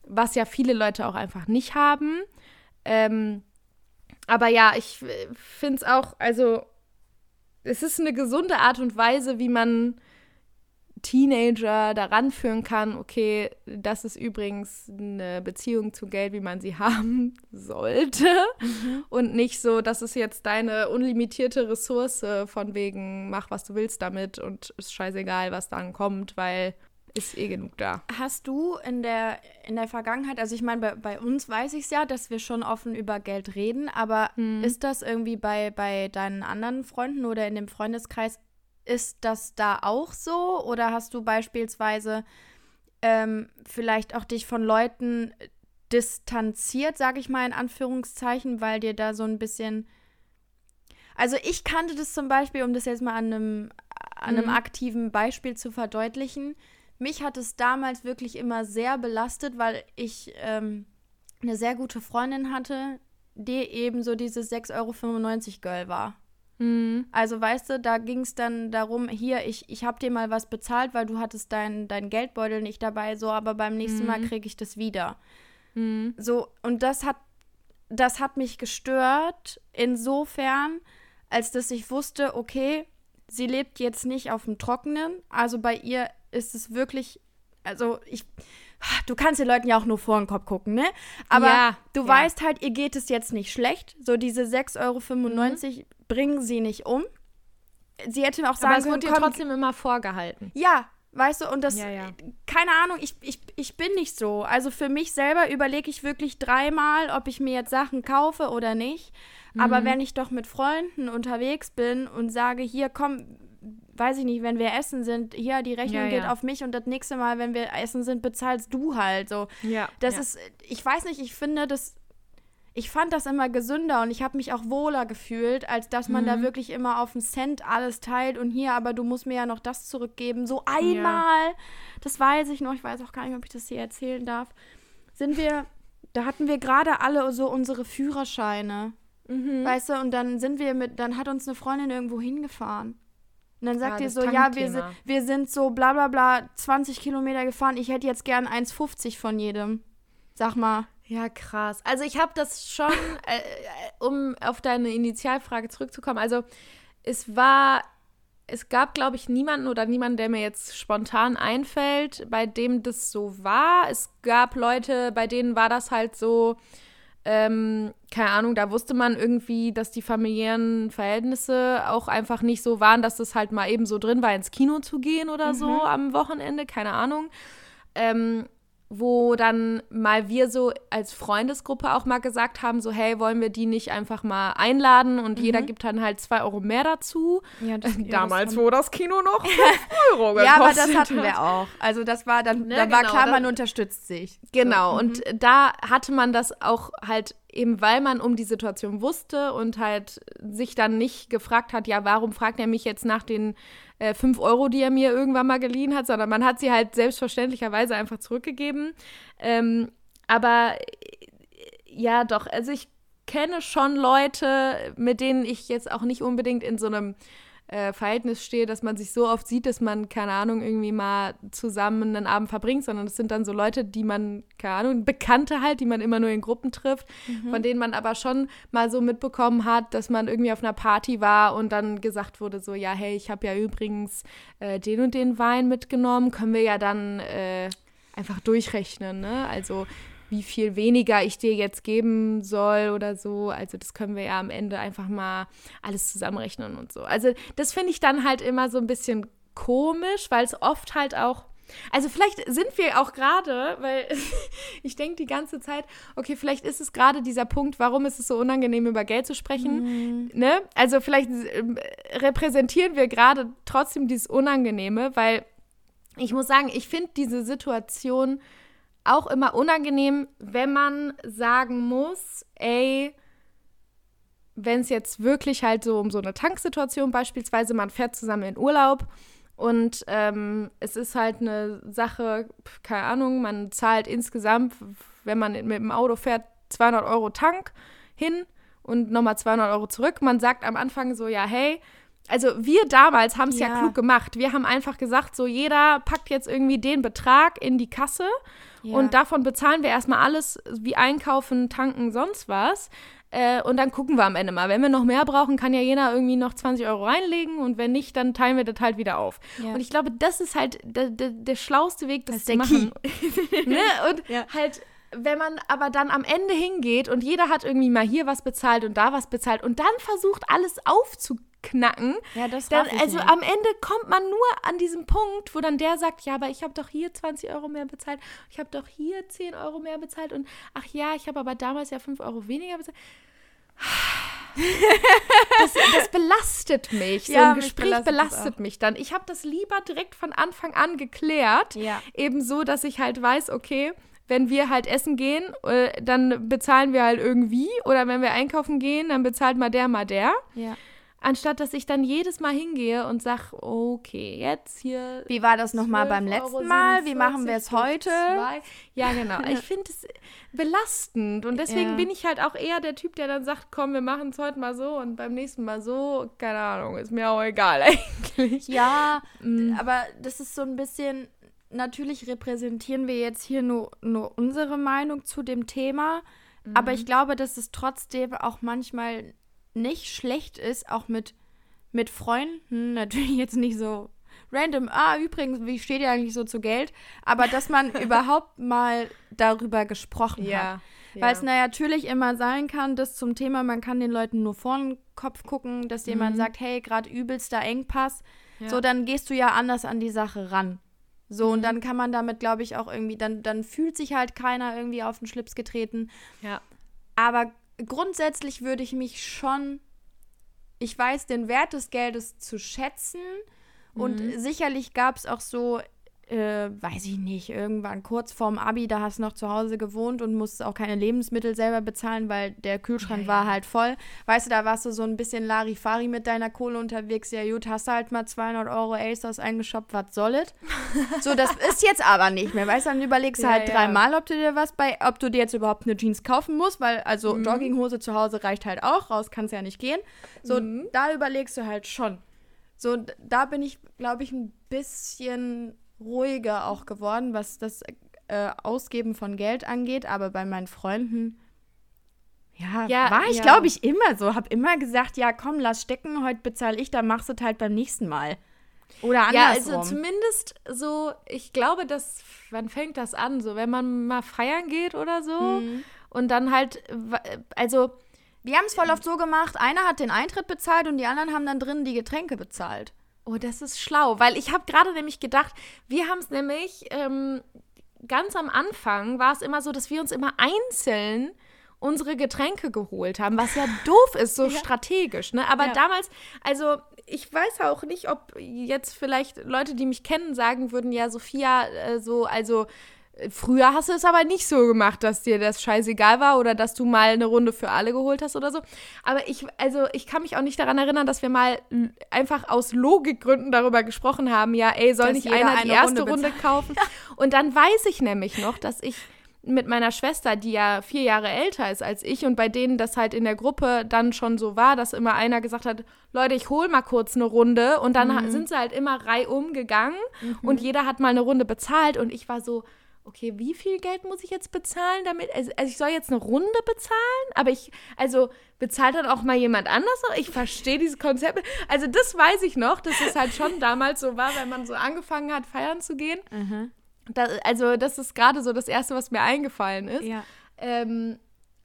was ja viele Leute auch einfach nicht haben. Ähm, aber ja, ich finde es auch, also es ist eine gesunde Art und Weise, wie man Teenager daran führen kann, okay, das ist übrigens eine Beziehung zu Geld, wie man sie haben sollte. Und nicht so, das ist jetzt deine unlimitierte Ressource von wegen, mach was du willst damit und ist scheißegal, was dann kommt, weil ist eh genug da. Hast du in der, in der Vergangenheit, also ich meine, bei, bei uns weiß ich es ja, dass wir schon offen über Geld reden, aber Hm. ist das irgendwie bei, bei deinen anderen Freunden oder in dem Freundeskreis, ist das da auch so? Oder hast du beispielsweise ähm, vielleicht auch dich von Leuten distanziert, sage ich mal in Anführungszeichen, weil dir da so ein bisschen. Also ich kannte das zum Beispiel, um das jetzt mal an einem, an einem Mhm. aktiven Beispiel zu verdeutlichen. Mich hat es damals wirklich immer sehr belastet, weil ich ähm, eine sehr gute Freundin hatte, die eben so dieses 6,95 Euro Girl war. Mhm. Also weißt du, da ging es dann darum, hier, ich, ich habe dir mal was bezahlt, weil du hattest deinen dein Geldbeutel nicht dabei, so, aber beim nächsten Mal kriege ich das wieder. Mhm. So, und das hat, das hat mich gestört, insofern, als dass ich wusste, okay, sie lebt jetzt nicht auf dem Trockenen. Also bei ihr ist es wirklich, also ich, du kannst den Leuten ja auch nur vor den Kopf gucken, ne? Aber Ja, du ja. weißt halt, ihr geht es jetzt nicht schlecht. So diese 6,95 Euro bringen sie nicht um. Sie hätte auch sagen Aber es können, wird dir trotzdem immer vorgehalten. ja, weißt du, und das, Ja, ja. keine Ahnung, ich, ich, ich bin nicht so. Also für mich selber überlege ich wirklich dreimal, ob ich mir jetzt Sachen kaufe oder nicht. Aber Mhm. wenn ich doch mit Freunden unterwegs bin und sage, hier, komm, weiß ich nicht, wenn wir essen sind, hier, die Rechnung Ja, geht ja. auf mich und das nächste Mal, wenn wir essen sind, bezahlst du halt. So, Ja. das ja. ist, ich weiß nicht, ich finde das, ich fand das immer gesünder und ich habe mich auch wohler gefühlt, als dass man Mhm. da wirklich immer auf einen Cent alles teilt und hier, aber du musst mir ja noch das zurückgeben. So einmal, das weiß ich noch, ich weiß auch gar nicht, ob ich das hier erzählen darf, sind wir, da hatten wir gerade alle so unsere Führerscheine, Mhm. weißt du, und dann sind wir mit, dann hat uns eine Freundin irgendwo hingefahren. Und dann sagt die das so, ja, wir, si- Tankthema. wir sind so bla bla bla 20 Kilometer gefahren, ich hätte jetzt gern 1,50 von jedem. Sag mal. Ja, krass. Also ich habe das schon, äh, äh, um auf deine Initialfrage zurückzukommen. Also es war, es gab, glaube ich, niemanden oder niemanden, der mir jetzt spontan einfällt, bei dem das so war. Es gab Leute, bei denen war das halt so, ähm, keine Ahnung, da wusste man irgendwie, dass die familiären Verhältnisse auch einfach nicht so waren, dass das halt mal eben so drin war, ins Kino zu gehen oder so am Wochenende, keine Ahnung. Ähm, wo dann mal wir so als Freundesgruppe auch mal gesagt haben, so hey, wollen wir die nicht einfach mal einladen und jeder gibt dann halt zwei Euro mehr dazu. Ja, das, ja, Damals, wo das Kino noch 5 Euro gekostet Ja, aber das hatten hat. wir auch. Also das war dann, Ne, da war genau, klar, man unterstützt sich. Genau, So, und da hatte man das auch halt eben, weil man um die Situation wusste und halt sich dann nicht gefragt hat, ja, warum fragt er mich jetzt nach den äh, 5 Euro, die er mir irgendwann mal geliehen hat, sondern man hat sie halt selbstverständlicherweise einfach zurückgegeben. Ähm, aber äh, ja, doch, also ich kenne schon Leute, mit denen ich jetzt auch nicht unbedingt in so einem äh, Verhältnis stehe, dass man sich so oft sieht, dass man, keine Ahnung, irgendwie mal zusammen einen Abend verbringt, sondern es sind dann so Leute, die man, keine Ahnung, Bekannte halt, die man immer nur in Gruppen trifft, von denen man aber schon mal so mitbekommen hat, dass man irgendwie auf einer Party war und dann gesagt wurde so, ja, hey, ich habe ja übrigens äh, den und den Wein mitgenommen, können wir ja dann äh, einfach durchrechnen, ne? Also wie viel weniger ich dir jetzt geben soll oder so. Also das können wir ja am Ende einfach mal alles zusammenrechnen und so. Also das finde ich dann halt immer so ein bisschen komisch, weil es oft halt auch also vielleicht sind wir auch gerade, weil ich denke die ganze Zeit, okay, vielleicht ist es gerade dieser Punkt, warum ist es so unangenehm, über Geld zu sprechen. Ne? Also vielleicht ähm, repräsentieren wir gerade trotzdem dieses Unangenehme, weil ich muss sagen, ich finde diese Situation auch immer unangenehm, wenn man sagen muss, ey, wenn es jetzt wirklich halt so um so eine Tanksituation beispielsweise, man fährt zusammen in Urlaub und ähm, es ist halt eine Sache, keine Ahnung, man zahlt insgesamt, wenn man mit dem Auto fährt, 200 Euro Tank hin und nochmal 200 Euro zurück. Man sagt am Anfang so, ja, hey, also wir damals haben es ja. Ja. klug gemacht. Wir haben einfach gesagt, so jeder packt jetzt irgendwie den Betrag in die Kasse Ja. und davon bezahlen wir erstmal alles wie einkaufen, tanken, sonst was. Äh, und dann gucken wir am Ende mal. Wenn wir noch mehr brauchen, kann ja jeder irgendwie noch 20 Euro reinlegen und wenn nicht, dann teilen wir das halt wieder auf. Ja. Und ich glaube, das ist halt der, der, der schlauste Weg, das, Das zu machen. ne? Und halt, wenn man aber dann am Ende hingeht und jeder hat irgendwie mal hier was bezahlt und da was bezahlt und dann versucht, alles aufzuknacken, Ja, das dann, also nicht. am Ende kommt man nur an diesem Punkt, wo dann der sagt, ja, aber ich habe doch hier 20 Euro mehr bezahlt, ich habe doch hier 10 Euro mehr bezahlt und ach ja, ich habe aber damals ja 5 Euro weniger bezahlt. Das, das belastet mich. So Ja, ein Gespräch belastet belastet mich dann. Ich habe das lieber direkt von Anfang an geklärt. Ja. Eben so, dass ich halt weiß, okay, wenn wir halt essen gehen, äh, dann bezahlen wir halt irgendwie. Oder wenn wir einkaufen gehen, dann bezahlt mal der, mal der. Ja. Anstatt dass ich dann jedes Mal hingehe und sage, okay, jetzt hier. Wie war das nochmal beim 12,47 letzten Mal? Wie machen wir es heute? zwei. Ja, genau. Ich finde es belastend. Und deswegen Ja. bin ich halt auch eher der Typ, der dann sagt, komm, wir machen es heute mal so und beim nächsten Mal so. Keine Ahnung, ist mir auch egal eigentlich. Ja, Mm. aber das ist so ein bisschen, natürlich repräsentieren wir jetzt hier nur, nur unsere Meinung zu dem Thema, aber Mhm. ich glaube, dass es trotzdem auch manchmal nicht schlecht ist, auch mit, mit Freunden, natürlich jetzt nicht so random, ah, übrigens, wie steht ihr eigentlich so zu Geld, aber dass man überhaupt mal darüber gesprochen hat. Weil es na, natürlich immer sein kann, dass zum Thema, man kann den Leuten nur vor den Kopf gucken, dass jemand sagt, hey, gerade übelster Engpass. Ja. So, dann gehst du ja anders an die Sache ran. So, und dann kann man damit, glaube ich, auch irgendwie, dann, dann fühlt sich halt keiner irgendwie auf den Schlips getreten. ja. Aber grundsätzlich würde ich mich schon, ich weiß den Wert des Geldes zu schätzen. Und sicherlich gab es auch so, äh, weiß ich nicht, irgendwann kurz vorm Abi, da hast du noch zu Hause gewohnt und musstest auch keine Lebensmittel selber bezahlen, weil der Kühlschrank Ja, war ja. halt voll. Weißt du, da warst du so ein bisschen Larifari mit deiner Kohle unterwegs. Ja, gut, hast du halt mal 200 Euro ASOS eingeshoppt, was soll it? So, das ist jetzt aber nicht mehr. Weißt du, dann überlegst du Ja, halt dreimal, ob du dir was bei, ob du dir jetzt überhaupt eine Jeans kaufen musst, weil also Mhm. Jogginghose zu Hause reicht halt auch, raus kannst ja nicht gehen. So, Mhm. da überlegst du halt schon. So, da bin ich, glaube ich, ein bisschen ruhiger auch geworden, was das äh, Ausgeben von Geld angeht, aber bei meinen Freunden. Ja, Ja, war ich, ja. glaube ich, immer so. Hab immer gesagt, ja, komm, lass stecken, heute bezahle ich, dann machst du es halt beim nächsten Mal. Oder Ja, andersrum. also zumindest so, ich glaube, dass, wann fängt das an? So, wenn man mal feiern geht oder so Mhm. und dann halt, also, Wir haben es voll oft so gemacht, einer hat den Eintritt bezahlt und die anderen haben dann drinnen die Getränke bezahlt. Oh, das ist schlau, weil ich habe gerade nämlich gedacht, wir haben es nämlich ähm, ganz am Anfang war es immer so, dass wir uns immer einzeln unsere Getränke geholt haben, was ja doof ist, so Ja. strategisch. Ne? Aber Ja. damals, also ich weiß auch nicht, ob jetzt vielleicht Leute, die mich kennen, sagen würden, ja, Sophia, äh, so, also früher hast du es aber nicht so gemacht, dass dir das scheißegal war oder dass du mal eine Runde für alle geholt hast oder so. Aber ich, also ich kann mich auch nicht daran erinnern, dass wir mal einfach aus Logikgründen darüber gesprochen haben, ja, ey, soll Dass nicht einer die eine erste Runde Runde kaufen? Und dann weiß ich nämlich noch, dass ich mit meiner Schwester, die ja vier Jahre älter ist als ich und bei denen das halt in der Gruppe dann schon so war, dass immer einer gesagt hat, Leute, ich hol mal kurz eine Runde. Und dann ha- sind sie halt immer reihum gegangen und jeder hat mal eine Runde bezahlt. Und ich war so, okay, wie viel Geld muss ich jetzt bezahlen damit? Also, also ich soll jetzt eine Runde bezahlen, aber ich, also bezahlt dann auch mal jemand anders noch? Ich verstehe dieses Konzept. Also das weiß ich noch, dass es halt schon damals so war, wenn man so angefangen hat, feiern zu gehen. Da, also das ist gerade so das Erste, was mir eingefallen ist. Ja. Ähm,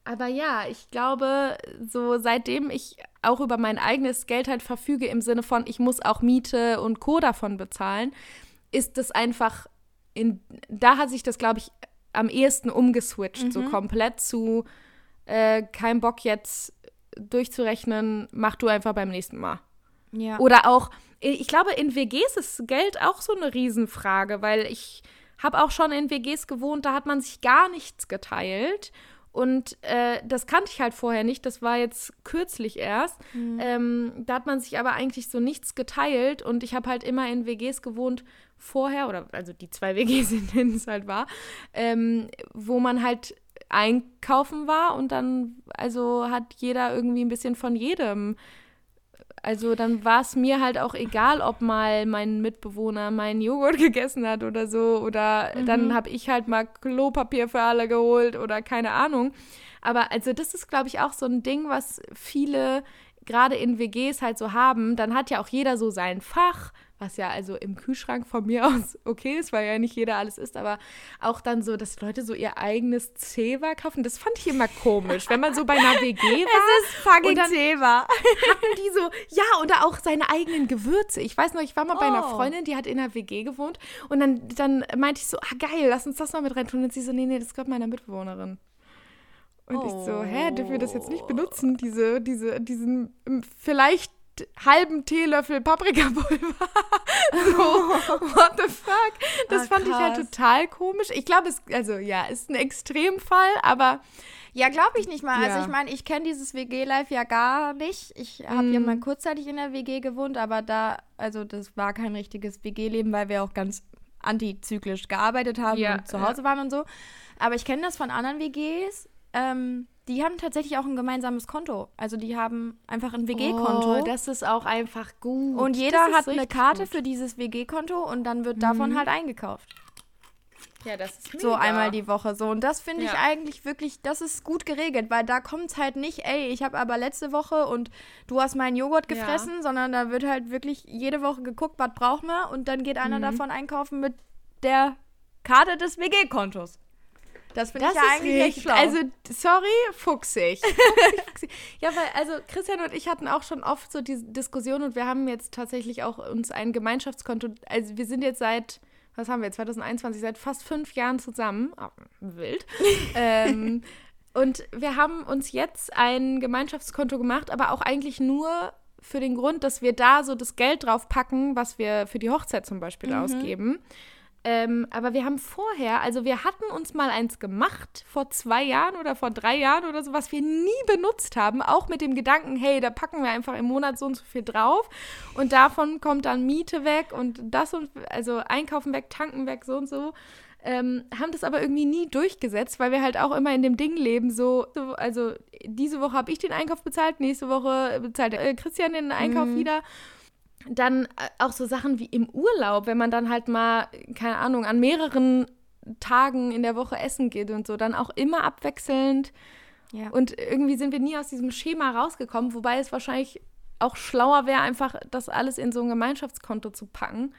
aber ja, ich glaube, so seitdem ich auch über mein eigenes Geld halt verfüge, im Sinne von, ich muss auch Miete und Co. davon bezahlen, ist das einfach, in, da hat sich das, glaube ich, am ehesten umgeswitcht, so komplett zu, äh, kein Bock jetzt durchzurechnen, mach du einfach beim nächsten Mal. Ja. Oder auch, ich glaube, in WGs ist Geld auch so eine Riesenfrage, weil ich habe auch schon in WGs gewohnt, da hat man sich gar nichts geteilt. Und äh, das kannte ich halt vorher nicht, das war jetzt kürzlich erst. Ähm, da hat man sich aber eigentlich so nichts geteilt und ich habe halt immer in WGs gewohnt vorher, oder also die zwei WGs, in denen es halt war, ähm, wo man halt einkaufen war und dann, also hat jeder irgendwie ein bisschen von jedem also dann war es mir halt auch egal, ob mal mein Mitbewohner meinen Joghurt gegessen hat oder so. Oder dann habe ich halt mal Klopapier für alle geholt oder keine Ahnung. Aber also das ist, glaube ich, auch so ein Ding, was viele gerade in WGs halt so haben. Dann hat ja auch jeder so sein Fach, was ja also im Kühlschrank von mir aus okay ist, weil ja nicht jeder alles isst, aber auch dann so, dass Leute so ihr eigenes Zewa kaufen. Das fand ich immer komisch, wenn man so bei einer WG war. Es ist fucking Zewa. hatten die so, ja, oder auch seine eigenen Gewürze. Ich weiß noch, ich war mal bei einer Oh. Freundin, die hat in einer WG gewohnt und dann, dann meinte ich so, ah geil, lass uns das mal mit reintun. Und sie so, nee, nee, das gehört meiner Mitbewohnerin. Und ich so, hä, dürfen wir das jetzt nicht benutzen, diese, diese, diesen vielleicht halben Teelöffel Paprikapulver. so, what the fuck? Das Ah, fand ich halt total komisch. Ich glaube, es, also ja, ist ein Extremfall, aber Ja, glaube ich nicht mal. Ja. Also ich meine, ich kenne dieses WG-Life ja gar nicht. Ich habe ja Mhm. mal kurzzeitig in der WG gewohnt, aber da, also das war kein richtiges WG-Leben, weil wir auch ganz antizyklisch gearbeitet haben Ja, und zu Hause waren und so. Aber ich kenne das von anderen WGs. Ähm, die haben tatsächlich auch ein gemeinsames Konto. Also die haben einfach ein WG-Konto. Oh, das ist auch einfach gut. und jeder hat eine Karte gut. Mhm. für dieses WG-Konto und dann wird davon halt eingekauft. Ja, das ist So mega. einmal die Woche so. Und das finde ich Ja. eigentlich wirklich, das ist gut geregelt, weil da kommt es halt nicht, ey, ich habe aber letzte Woche und du hast meinen Joghurt Ja. gefressen, sondern da wird halt wirklich jede Woche geguckt, was braucht man und dann geht einer Mhm. davon einkaufen mit der Karte des WG-Kontos. Das finde ich ja ist eigentlich echt richtig. schlau. Also, sorry, fuchsig. fuchsig, fuchsig. Ja, weil, also Christian und ich hatten auch schon oft so diese Diskussion und wir haben jetzt tatsächlich auch uns ein Gemeinschaftskonto, also wir sind jetzt seit, was haben wir, 2021, seit fast fünf Jahren zusammen. Ah, wild. ähm, und wir haben uns jetzt ein Gemeinschaftskonto gemacht, aber auch eigentlich nur für den Grund, dass wir da so das Geld drauf packen, was wir für die Hochzeit zum Beispiel ausgeben. Ähm, aber wir haben vorher, also wir hatten uns mal eins gemacht, vor zwei Jahren oder vor drei Jahren oder so, was wir nie benutzt haben, auch mit dem Gedanken, hey, da packen wir einfach im Monat so und so viel drauf und davon kommt dann Miete weg und das und, also Einkaufen weg, Tanken weg, so und so. Ähm, haben das aber irgendwie nie durchgesetzt, weil wir halt auch immer in dem Ding leben, so, so also diese Woche habe ich den Einkauf bezahlt, nächste Woche bezahlt äh, Christian den Einkauf wieder dann äh, auch so Sachen wie im Urlaub, wenn man dann halt mal, keine Ahnung, an mehreren Tagen in der Woche essen geht und so, dann auch immer abwechselnd. ja. Und irgendwie sind wir nie aus diesem Schema rausgekommen, wobei es wahrscheinlich auch schlauer wäre, einfach das alles in so ein Gemeinschaftskonto zu packen.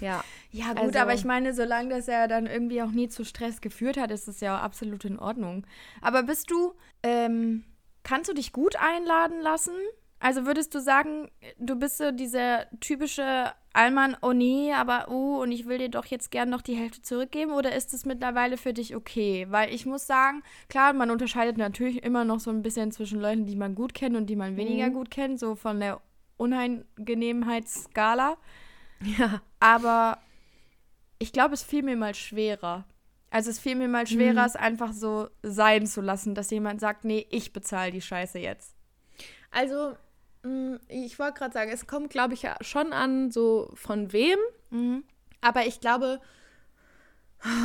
Ja. Ja, gut, Also- aber ich meine, solange das ja dann irgendwie auch nie zu Stress geführt hat, ist es ja auch absolut in Ordnung. Aber bist du, ähm, kannst du dich gut einladen lassen? Also würdest du sagen, du bist so dieser typische Allmann, oh nee, aber oh, und ich will dir doch jetzt gern noch die Hälfte zurückgeben? Oder ist es mittlerweile für dich okay? Weil ich muss sagen, klar, man unterscheidet natürlich immer noch so ein bisschen zwischen Leuten, die man gut kennt und die man weniger Mhm. gut kennt, so von der Unangenehmheitsskala. Ja. Aber ich glaube, es fiel mir mal schwerer. Also es fiel mir mal schwerer, Mhm. es einfach so sein zu lassen, dass jemand sagt, nee, ich bezahle die Scheiße jetzt. Also, ich wollte gerade sagen, es kommt, glaube ich, schon an, so von wem. Mhm. Aber ich glaube,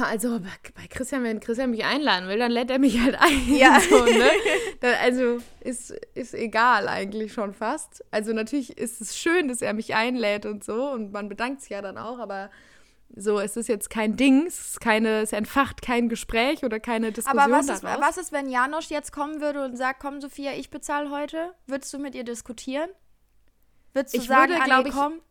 also bei Christian, wenn Christian mich einladen will, dann lädt er mich halt ein. Ja. So, ne? Also ist, ist egal eigentlich schon fast. Also natürlich ist es schön, dass er mich einlädt und so und man bedankt sich ja dann auch, aber so, es ist jetzt kein Ding, es ist keine, es entfacht kein Gespräch oder keine Diskussion Aber was ist, was ist, wenn Janosch jetzt kommen würde und sagt, komm Sophia, ich bezahle heute? Würdest du mit ihr diskutieren? Würdest du Ich sagen, würde, nee, ich, komm?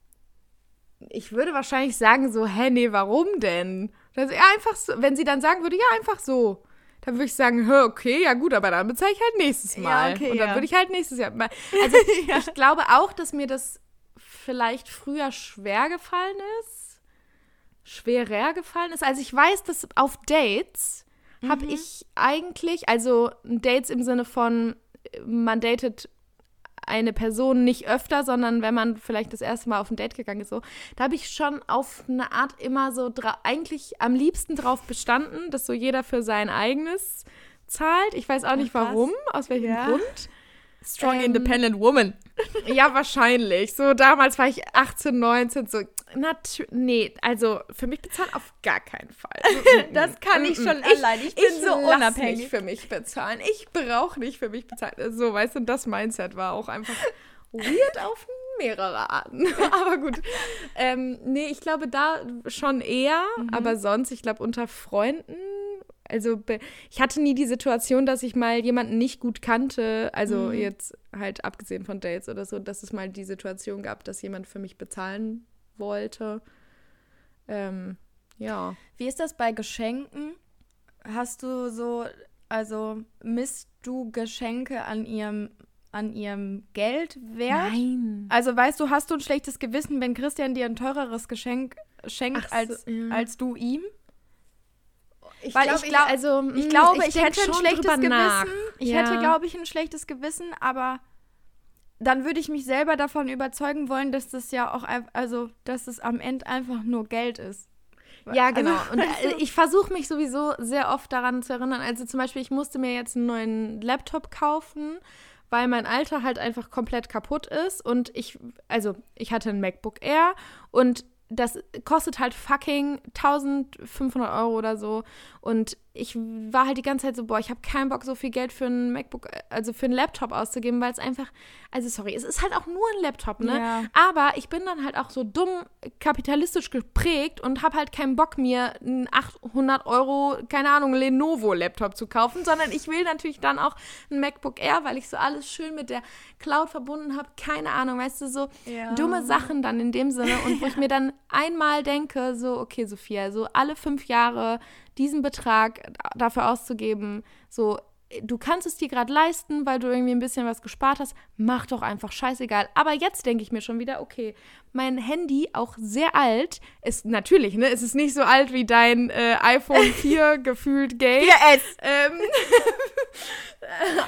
ich würde wahrscheinlich sagen so, hä, nee, warum denn? Das, ja, einfach so, wenn sie dann sagen würde, ja, einfach so. Dann würde ich sagen, okay, ja gut, aber dann bezahle ich halt nächstes Ja, Mal. okay, und dann ja. würde ich halt nächstes Jahr mal. Also ich glaube auch, dass mir das vielleicht früher schwer gefallen ist. Schwerer gefallen ist. Also ich weiß, dass auf Dates habe ich eigentlich, also Dates im Sinne von, man datet eine Person nicht öfter, sondern wenn man vielleicht das erste Mal auf ein Date gegangen ist, so, da habe ich schon auf eine Art immer so eigentlich am liebsten drauf bestanden, dass so jeder für sein eigenes zahlt. Ich weiß auch nicht krass. warum, aus welchem Ja. Grund. Strong Ähm, independent woman. Ja, wahrscheinlich. So damals war ich 18, 19, so natu nee, also für mich bezahlen auf gar keinen Fall. Das kann ich schon Ich- allein. Ich bin ich so unabhängig. nicht für mich bezahlen. Ich brauche nicht für mich bezahlen. So, weißt du, das Mindset war auch einfach weird auf mehrere Arten. aber gut. Ähm, nee, ich glaube da schon eher, Mhm. aber sonst, ich glaube unter Freunden. Also ich hatte nie die Situation, dass ich mal jemanden nicht gut kannte, also Mhm. jetzt halt abgesehen von Dates oder so, dass es mal die Situation gab, dass jemand für mich bezahlen wollte. Ähm, ja. Wie ist das bei Geschenken? Hast du so, also misst du Geschenke an ihrem, an ihrem Geldwert? Nein. Also weißt du, hast du ein schlechtes Gewissen, wenn Christian dir ein teureres Geschenk schenkt so, als, ja. als du ihm? Ich Weil glaub, ich glaub- also, Ich mm, glaube, ich, denk hätte ein schlechtes Gewissen. nach. Ich Ja. hätte, glaube ich, ein schlechtes Gewissen, aber dann würde ich mich selber davon überzeugen wollen, dass das ja auch, also, dass es am Ende einfach nur Geld ist. Ja, genau. Also, und äh, ich versuche mich sowieso sehr oft daran zu erinnern. Also zum Beispiel, ich musste mir jetzt einen neuen Laptop kaufen, weil mein alter halt einfach komplett kaputt ist. Und ich, also ich hatte ein MacBook Air und das kostet halt fucking 1500 Euro oder so. Und ich war halt die ganze Zeit so, boah, ich habe keinen Bock, so viel Geld für ein MacBook, also für einen Laptop auszugeben, weil es einfach, also sorry, es ist halt auch nur ein Laptop, ne? Ja. Aber ich bin dann halt auch so dumm kapitalistisch geprägt und habe halt keinen Bock, mir einen 800 Euro, keine Ahnung, Lenovo-Laptop zu kaufen, sondern ich will natürlich dann auch ein MacBook Air, weil ich so alles schön mit der Cloud verbunden habe. Keine Ahnung, weißt du, so Ja. dumme Sachen dann in dem Sinne und wo ich mir dann einmal denke, so, okay, Sophia, so alle fünf Jahre diesen Betrag dafür auszugeben, so, du kannst es dir gerade leisten, weil du irgendwie ein bisschen was gespart hast, mach doch einfach scheißegal. Aber jetzt denke ich mir schon wieder, okay, mein Handy, auch sehr alt, ist natürlich, ne, es ist nicht so alt wie dein äh, iPhone 4 gefühlt Gate. 4S. Ähm,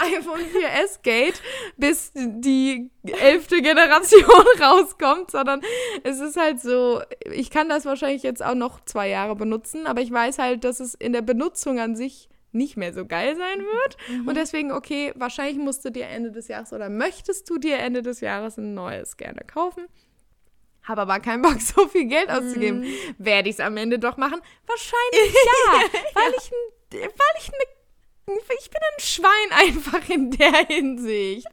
iPhone 4S Gate, bis die elfte Generation rauskommt, sondern es ist halt so, ich kann das wahrscheinlich jetzt auch noch zwei Jahre benutzen, aber ich weiß halt, dass es in der Benutzung an sich nicht mehr so geil sein wird. Und deswegen, okay, wahrscheinlich musst du dir Ende des Jahres oder möchtest du dir Ende des Jahres ein neues gerne kaufen. Habe aber keinen Bock, so viel Geld auszugeben. Werde ich es am Ende doch machen? Wahrscheinlich ja, weil ich, ein- weil ich eine ich bin ein Schwein einfach in der Hinsicht.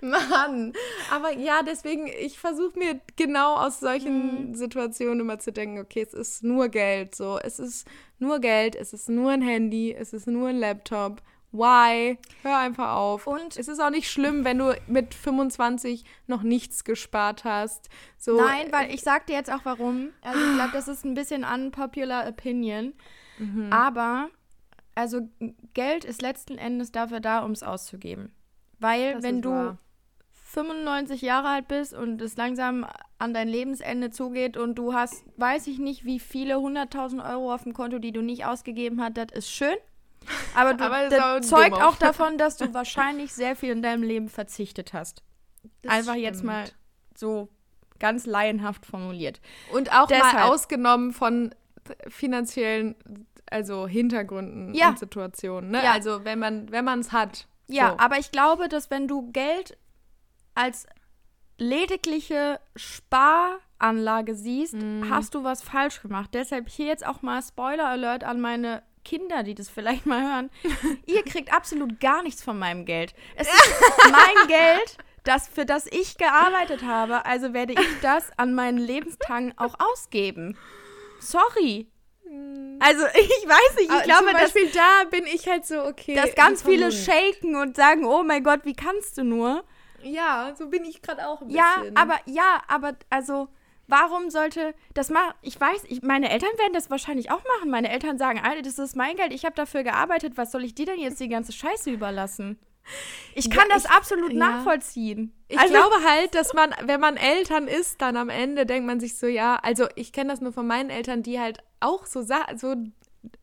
Mann. Aber ja, deswegen, ich versuche mir genau aus solchen Situationen immer zu denken, okay, es ist nur Geld. So, es ist nur Geld, es ist nur ein Handy, es ist nur ein Laptop. Why? Hör einfach auf. Und- es ist auch nicht schlimm, wenn du mit 25 noch nichts gespart hast. So, Nein, weil ich sag dir jetzt auch warum. Also ich glaube, das ist ein bisschen unpopular opinion. Mhm. Aber, also Geld ist letzten Endes dafür da, um es auszugeben. Weil Das wenn du wahr. 95 Jahre alt bist und es langsam an dein Lebensende zugeht und du hast, weiß ich nicht, wie viele 100.000 Euro auf dem Konto, die du nicht ausgegeben hast, das ist schön. Aber, du, Aber ist das auch zeugt auch davon, dass du wahrscheinlich sehr viel in deinem Leben verzichtet hast. Das Einfach jetzt stimmt. mal so ganz laienhaft formuliert. Und auch Deshalb. mal ausgenommen von finanziellen, also Hintergründen Ja. und Situationen. Ne? Ja. Also wenn man wenn man es hat. Ja, so. aber ich glaube, dass wenn du Geld als ledigliche Sparanlage siehst, Mhm. hast du was falsch gemacht. Deshalb hier jetzt auch mal Spoiler Alert an meine Kinder, die das vielleicht mal hören. Ihr kriegt absolut gar nichts von meinem Geld. Es ist mein Geld, das, für das ich gearbeitet habe. Also werde ich das an meinen Lebenstagen auch ausgeben. Sorry. Also ich weiß nicht, ich Aber glaube, zum dass Beispiel da bin ich halt so okay. dass ganz wie viele shaken und sagen, oh mein Gott, wie kannst du nur? Ja, so bin ich gerade auch ein Ja, bisschen. aber ja, aber also warum sollte das machen? Ich weiß, ich, meine Eltern werden das wahrscheinlich auch machen. Meine Eltern sagen, Alter, das ist mein Geld, ich habe dafür gearbeitet, was soll ich dir denn jetzt die ganze Scheiße überlassen? Ich kann Ja, das ich- absolut ja. nachvollziehen. Ich Also- glaube halt, dass man, wenn man Eltern ist, dann am Ende denkt man sich so, ja, also ich kenne das nur von meinen Eltern, die halt auch so, so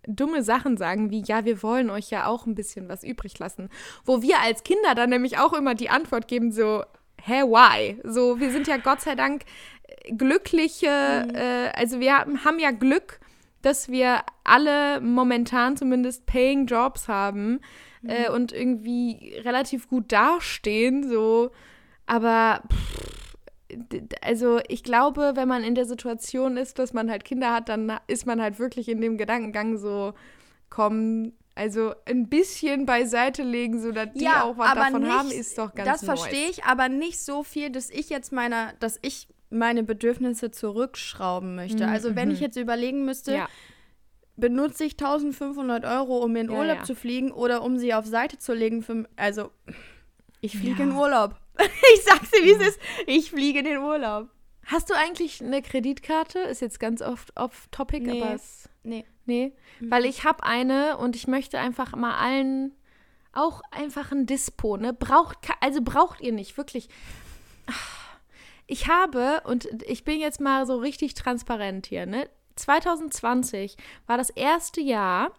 dumme Sachen sagen wie, ja, wir wollen euch ja auch ein bisschen was übrig lassen. Wo wir als Kinder dann nämlich auch immer die Antwort geben, so, hä, why? So, wir sind ja Gott sei Dank äh, glückliche, äh, also wir haben, ja Glück, dass wir alle momentan zumindest paying Jobs haben äh, und irgendwie relativ gut dastehen, so. Aber pff, also ich glaube, wenn man in der Situation ist, dass man halt Kinder hat, dann ist man halt wirklich in dem Gedankengang so, komm, also ein bisschen beiseite legen, so dass die auch was davon haben, ist doch ganz Das verstehe ich, aber nicht so viel, dass ich jetzt meiner, dass ich meine Bedürfnisse zurückschrauben möchte. Also wenn ich jetzt überlegen müsste, Mhm, Ja. benutze ich 1500 Euro, um in Ja, Urlaub ja. zu fliegen oder um sie auf Seite zu legen für, also ich fliege Ja. in Urlaub. ich sag's dir, wie es ist. Ich fliege in den Urlaub. Hast du eigentlich eine Kreditkarte? Ist jetzt ganz oft off-topic, Nee. aber es Nee. Nee, weil ich habe eine und ich möchte einfach mal allen auch einfach ein Dispo, ne? Braucht, also braucht ihr nicht, wirklich. Ich habe, und ich bin jetzt mal so richtig transparent hier, ne? 2020 war das erste Jahr,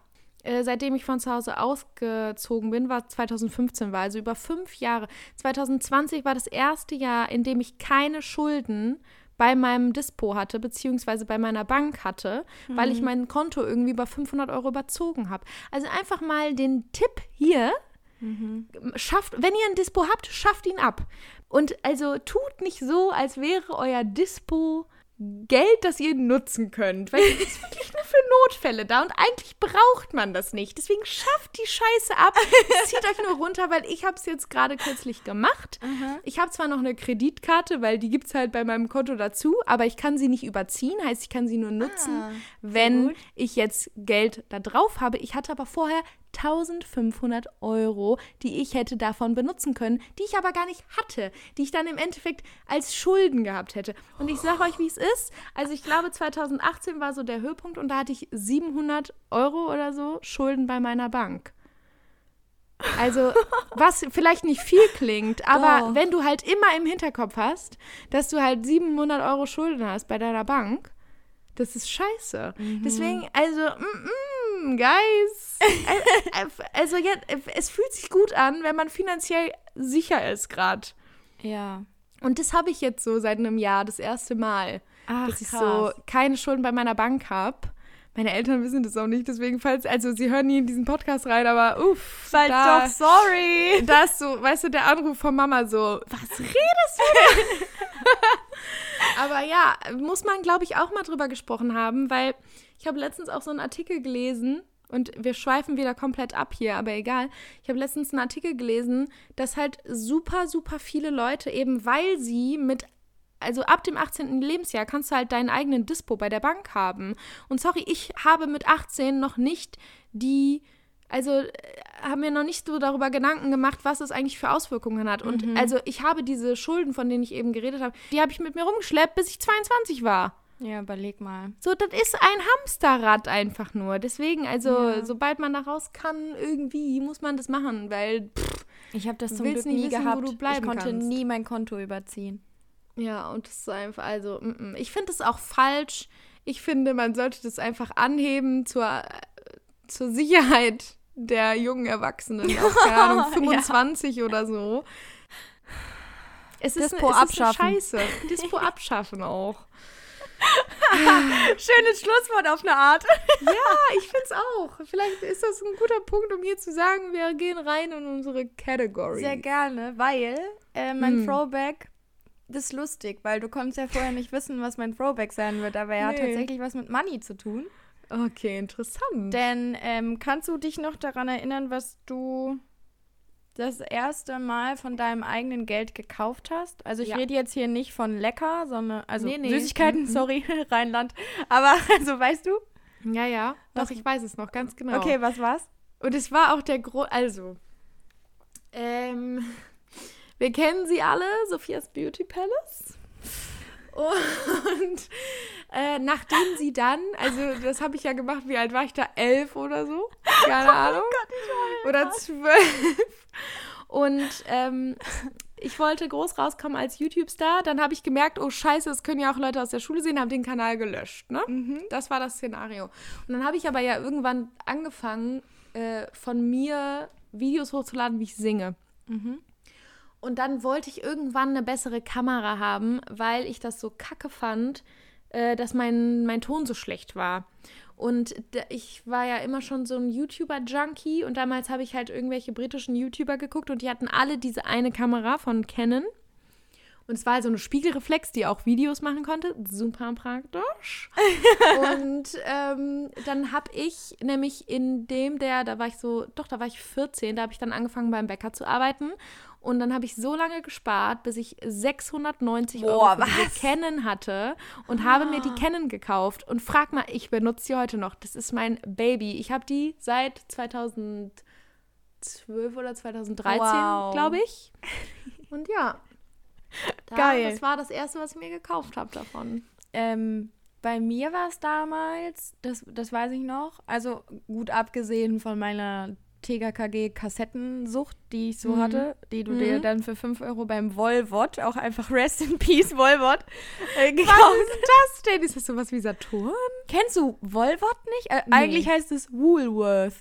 äh, seitdem ich von zu Hause ausgezogen bin, war 2015 war, also über fünf Jahre. 2020 war das erste Jahr, in dem ich keine Schulden bei meinem Dispo hatte, beziehungsweise bei meiner Bank hatte, weil ich mein Konto irgendwie über 500 Euro überzogen habe. Also einfach mal den Tipp hier, schafft, wenn ihr ein Dispo habt, schafft ihn ab. Und also tut nicht so, als wäre euer Dispo Geld, das ihr nutzen könnt. Weil es ist wirklich nur für Notfälle da und eigentlich braucht man das nicht. Deswegen schafft die Scheiße ab. Zieht euch nur runter, weil ich habe es jetzt gerade kürzlich gemacht. Ich habe zwar noch eine Kreditkarte, weil die gibt es halt bei meinem Konto dazu, aber ich kann sie nicht überziehen, heißt, ich kann sie nur nutzen, Ah, wenn gut. ich jetzt Geld da drauf habe. Ich hatte aber vorher 1500 Euro, die ich hätte davon benutzen können, die ich aber gar nicht hatte, die ich dann im Endeffekt als Schulden gehabt hätte. Und ich sage euch, wie es ist. Also ich glaube, 2018 war so der Höhepunkt und da hatte ich 700 Euro oder so Schulden bei meiner Bank. Also, was vielleicht nicht viel klingt, aber Doch. wenn du halt immer im Hinterkopf hast, dass du halt 700 Euro Schulden hast bei deiner Bank, das ist scheiße. Deswegen, also, mm, mm, guys, äh, äh, also ja, äh, es fühlt sich gut an, wenn man finanziell sicher ist gerade. Ja. Und das habe ich jetzt so seit einem Jahr, das erste Mal, Ach, dass ich so krass. keine Schulden bei meiner Bank habe. Meine Eltern wissen das auch nicht, deswegen, falls, also sie hören nie in diesen Podcast rein, aber uff, Falls da, doch, sorry. da ist so, weißt du, der Anruf von Mama so, was redest du denn? Aber ja, muss man, glaube ich, auch mal drüber gesprochen haben, weil ich habe letztens auch so einen Artikel gelesen und wir schweifen wieder komplett ab hier, aber egal. Ich habe letztens einen Artikel gelesen, dass halt super, super viele Leute eben, weil sie mit also ab dem 18. Lebensjahr kannst du halt deinen eigenen Dispo bei der Bank haben. Und sorry, ich habe mit 18 noch nicht die, also äh, haben mir noch nicht so darüber Gedanken gemacht, was es eigentlich für Auswirkungen hat. Und also ich habe diese Schulden, von denen ich eben geredet habe, die habe ich mit mir rumgeschleppt, bis ich 22 war. Ja, überleg mal. So, das ist ein Hamsterrad einfach nur. Deswegen, also, Ja. sobald man da raus kann, irgendwie muss man das machen, weil pff, Ich habe das zum Glück nie wissen, wo gehabt. ich konnte kannst. nie mein Konto überziehen. Ja, und das ist einfach, also, mm, mm. ich finde das auch falsch. Ich finde, man sollte das einfach anheben zur, äh, zur Sicherheit der jungen Erwachsenen, auch, keine Ahnung, 25 oder so. Es ist, Dispo eine, es ist eine abschaffen. Scheiße. Dispo abschaffen auch. Schönes Schlusswort auf eine Art. Ja, ich finde es auch. Vielleicht ist das ein guter Punkt, um hier zu sagen, wir gehen rein in unsere Category. Sehr gerne, weil äh, mein Hm. Throwback, das ist lustig, weil du konntest ja vorher nicht wissen, was mein Throwback sein wird, aber er hat Nee. tatsächlich was mit Money zu tun. Okay, interessant. Denn ähm, kannst du dich noch daran erinnern, was du das erste Mal von deinem eigenen Geld gekauft hast? Also ich Ja. rede jetzt hier nicht von lecker, sondern also Nee, nee. Süßigkeiten, Mhm. sorry, Rheinland. Aber also weißt du? ja, ja, doch, Was- ich weiß es noch ganz genau. Okay, was war's? Und es war auch der Grund, also, ähm, wir kennen sie alle, Sophias Beauty Palace. Und äh, nachdem sie dann, also das habe ich ja gemacht, wie alt war ich da? Elf oder so? Keine Ahnung. Oder zwölf. Und ähm, ich wollte groß rauskommen als YouTube-Star. Dann habe ich gemerkt, oh scheiße, das können ja auch Leute aus der Schule sehen, habe den Kanal gelöscht. Ne? Das war das Szenario. Und dann habe ich aber ja irgendwann angefangen, äh, von mir Videos hochzuladen, wie ich singe. Und dann wollte ich irgendwann eine bessere Kamera haben, weil ich das so kacke fand, äh, dass mein, mein Ton so schlecht war. Und ich war ja immer schon so ein YouTuber-Junkie und damals habe ich halt irgendwelche britischen YouTuber geguckt und die hatten alle diese eine Kamera von Canon. Und es war halt so eine Spiegelreflex, die auch Videos machen konnte. Super praktisch. und ähm, dann habe ich nämlich in dem, der, da war ich so, doch, da war ich 14, da habe ich dann angefangen beim Bäcker zu arbeiten. Und dann habe ich so lange gespart, bis ich 690 Boah, Euro für? Canon hatte und habe mir die Canon gekauft. Und frag mal, ich benutze die heute noch. Das ist mein Baby. Ich habe die seit 2012 oder 2013, Wow. glaube ich. Und ja. Da, Geil. Das war das erste, was ich mir gekauft habe davon. Ähm, bei mir war es damals, das, das weiß ich noch, also gut abgesehen von meiner TKKG-Kassettensucht, die ich so Mhm. hatte, die du Mhm. dir dann für 5 Euro beim Volvot, auch einfach Rest in Peace Volvot, äh, Was gekauft. ist das denn? Ist das sowas wie Saturn? Kennst du Volvot nicht? Äh, Nee. Eigentlich heißt es Woolworth.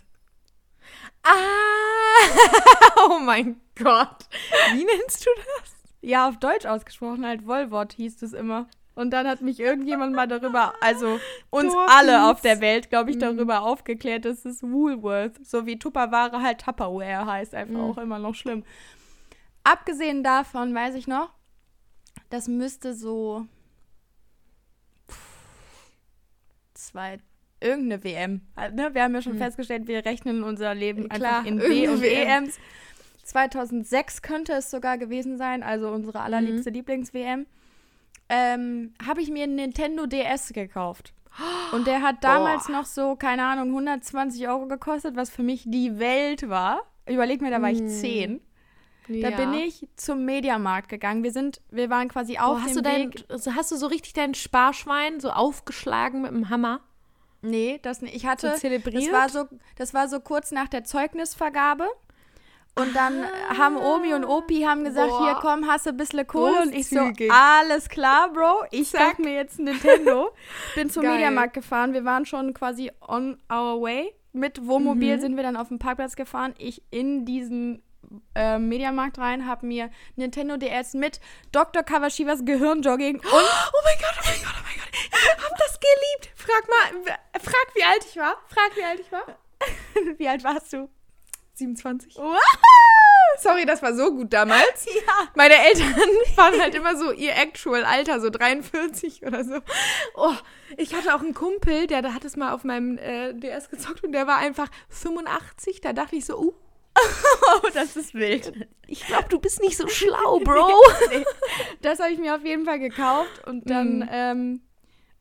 Ah! oh mein Gott. Wie nennst du das? Ja, auf Deutsch ausgesprochen halt Volvot hieß es immer. Und dann hat mich irgendjemand mal darüber, also uns Dorfis. alle auf der Welt, glaube ich, Mhm. darüber aufgeklärt, dass es Woolworth, so wie Tupperware halt Tupperware heißt, einfach Mhm. auch immer noch schlimm. Abgesehen davon weiß ich noch, das müsste so zwei irgendeine WM. halt, Ne? Wir haben ja schon Mhm. festgestellt, wir rechnen unser Leben Klar, einfach in W und WM. WMs. 2006 könnte es sogar gewesen sein, also unsere allerliebste Lieblings-WM. Ähm, habe ich mir einen Nintendo DS gekauft. Und der hat damals noch so, keine Ahnung, 120 Euro gekostet, was für mich die Welt war. Überleg mir, da war ich Mm. 10. Da Ja. bin ich zum Mediamarkt gegangen. Wir sind, wir waren quasi auf Oh, hast, dem du dein, Weg. also hast du so richtig dein Sparschwein so aufgeschlagen mit dem Hammer? Nee, das nicht. Ich hatte, So zelebriert? das war so, das war so kurz nach der Zeugnisvergabe. Und dann haben Omi und Opi haben gesagt, Boah. hier komm, hast du ein bisschen Kohle. Und ich so, alles klar, Bro. Ich sag mir jetzt Nintendo. Bin zum Geil. Mediamarkt gefahren. Wir waren schon quasi on our way. Mit Wohnmobil Mhm. sind wir dann auf den Parkplatz gefahren. Ich in diesen äh, Mediamarkt rein, habe mir Nintendo DS mit Dr. Kawashivas Gehirnjogging und Oh mein Gott, oh mein Gott, oh mein Gott. Ich hab das geliebt. Frag mal, frag, wie alt ich war. Frag, wie alt ich war. wie alt warst du? 27. Wow! Sorry, das war so gut damals. Ja. Meine Eltern waren halt immer so ihr actual Alter, so 43 oder so. Oh, ich hatte auch einen Kumpel, der, der hat es mal auf meinem äh, DS gezockt und der war einfach 85. Da dachte ich so, uh, Oh, das ist wild. ich glaube, du bist nicht so schlau, Bro. nee. Das habe ich mir auf jeden Fall gekauft und dann, Mhm. ähm,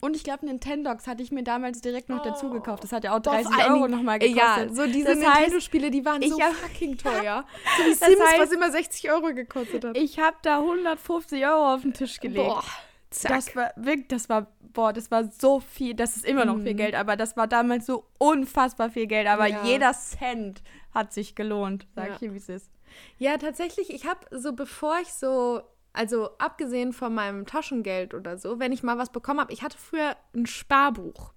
und ich glaube, Nintendox hatte ich mir damals direkt noch dazu Oh. gekauft. Das hat ja auch Boah, 30 vor allen Euro nochmal gekostet. Ja, so diese Nintendo-Spiele, die waren ich so hab- fucking teuer. So wie Das Sims, heißt- was immer 60 Euro gekostet hat. Ich habe da 150 Euro auf den Tisch gelegt. Boah, zack. Das war wirklich, das war, boah, das war so viel, das ist immer noch viel Mhm. Geld, aber das war damals so unfassbar viel Geld. Aber Ja. jeder Cent hat sich gelohnt, sag Ja. ich dir, wie es ist. Ja, tatsächlich, ich habe so, bevor ich so, also abgesehen von meinem Taschengeld oder so, wenn ich mal was bekommen habe, ich hatte früher ein Sparbuch.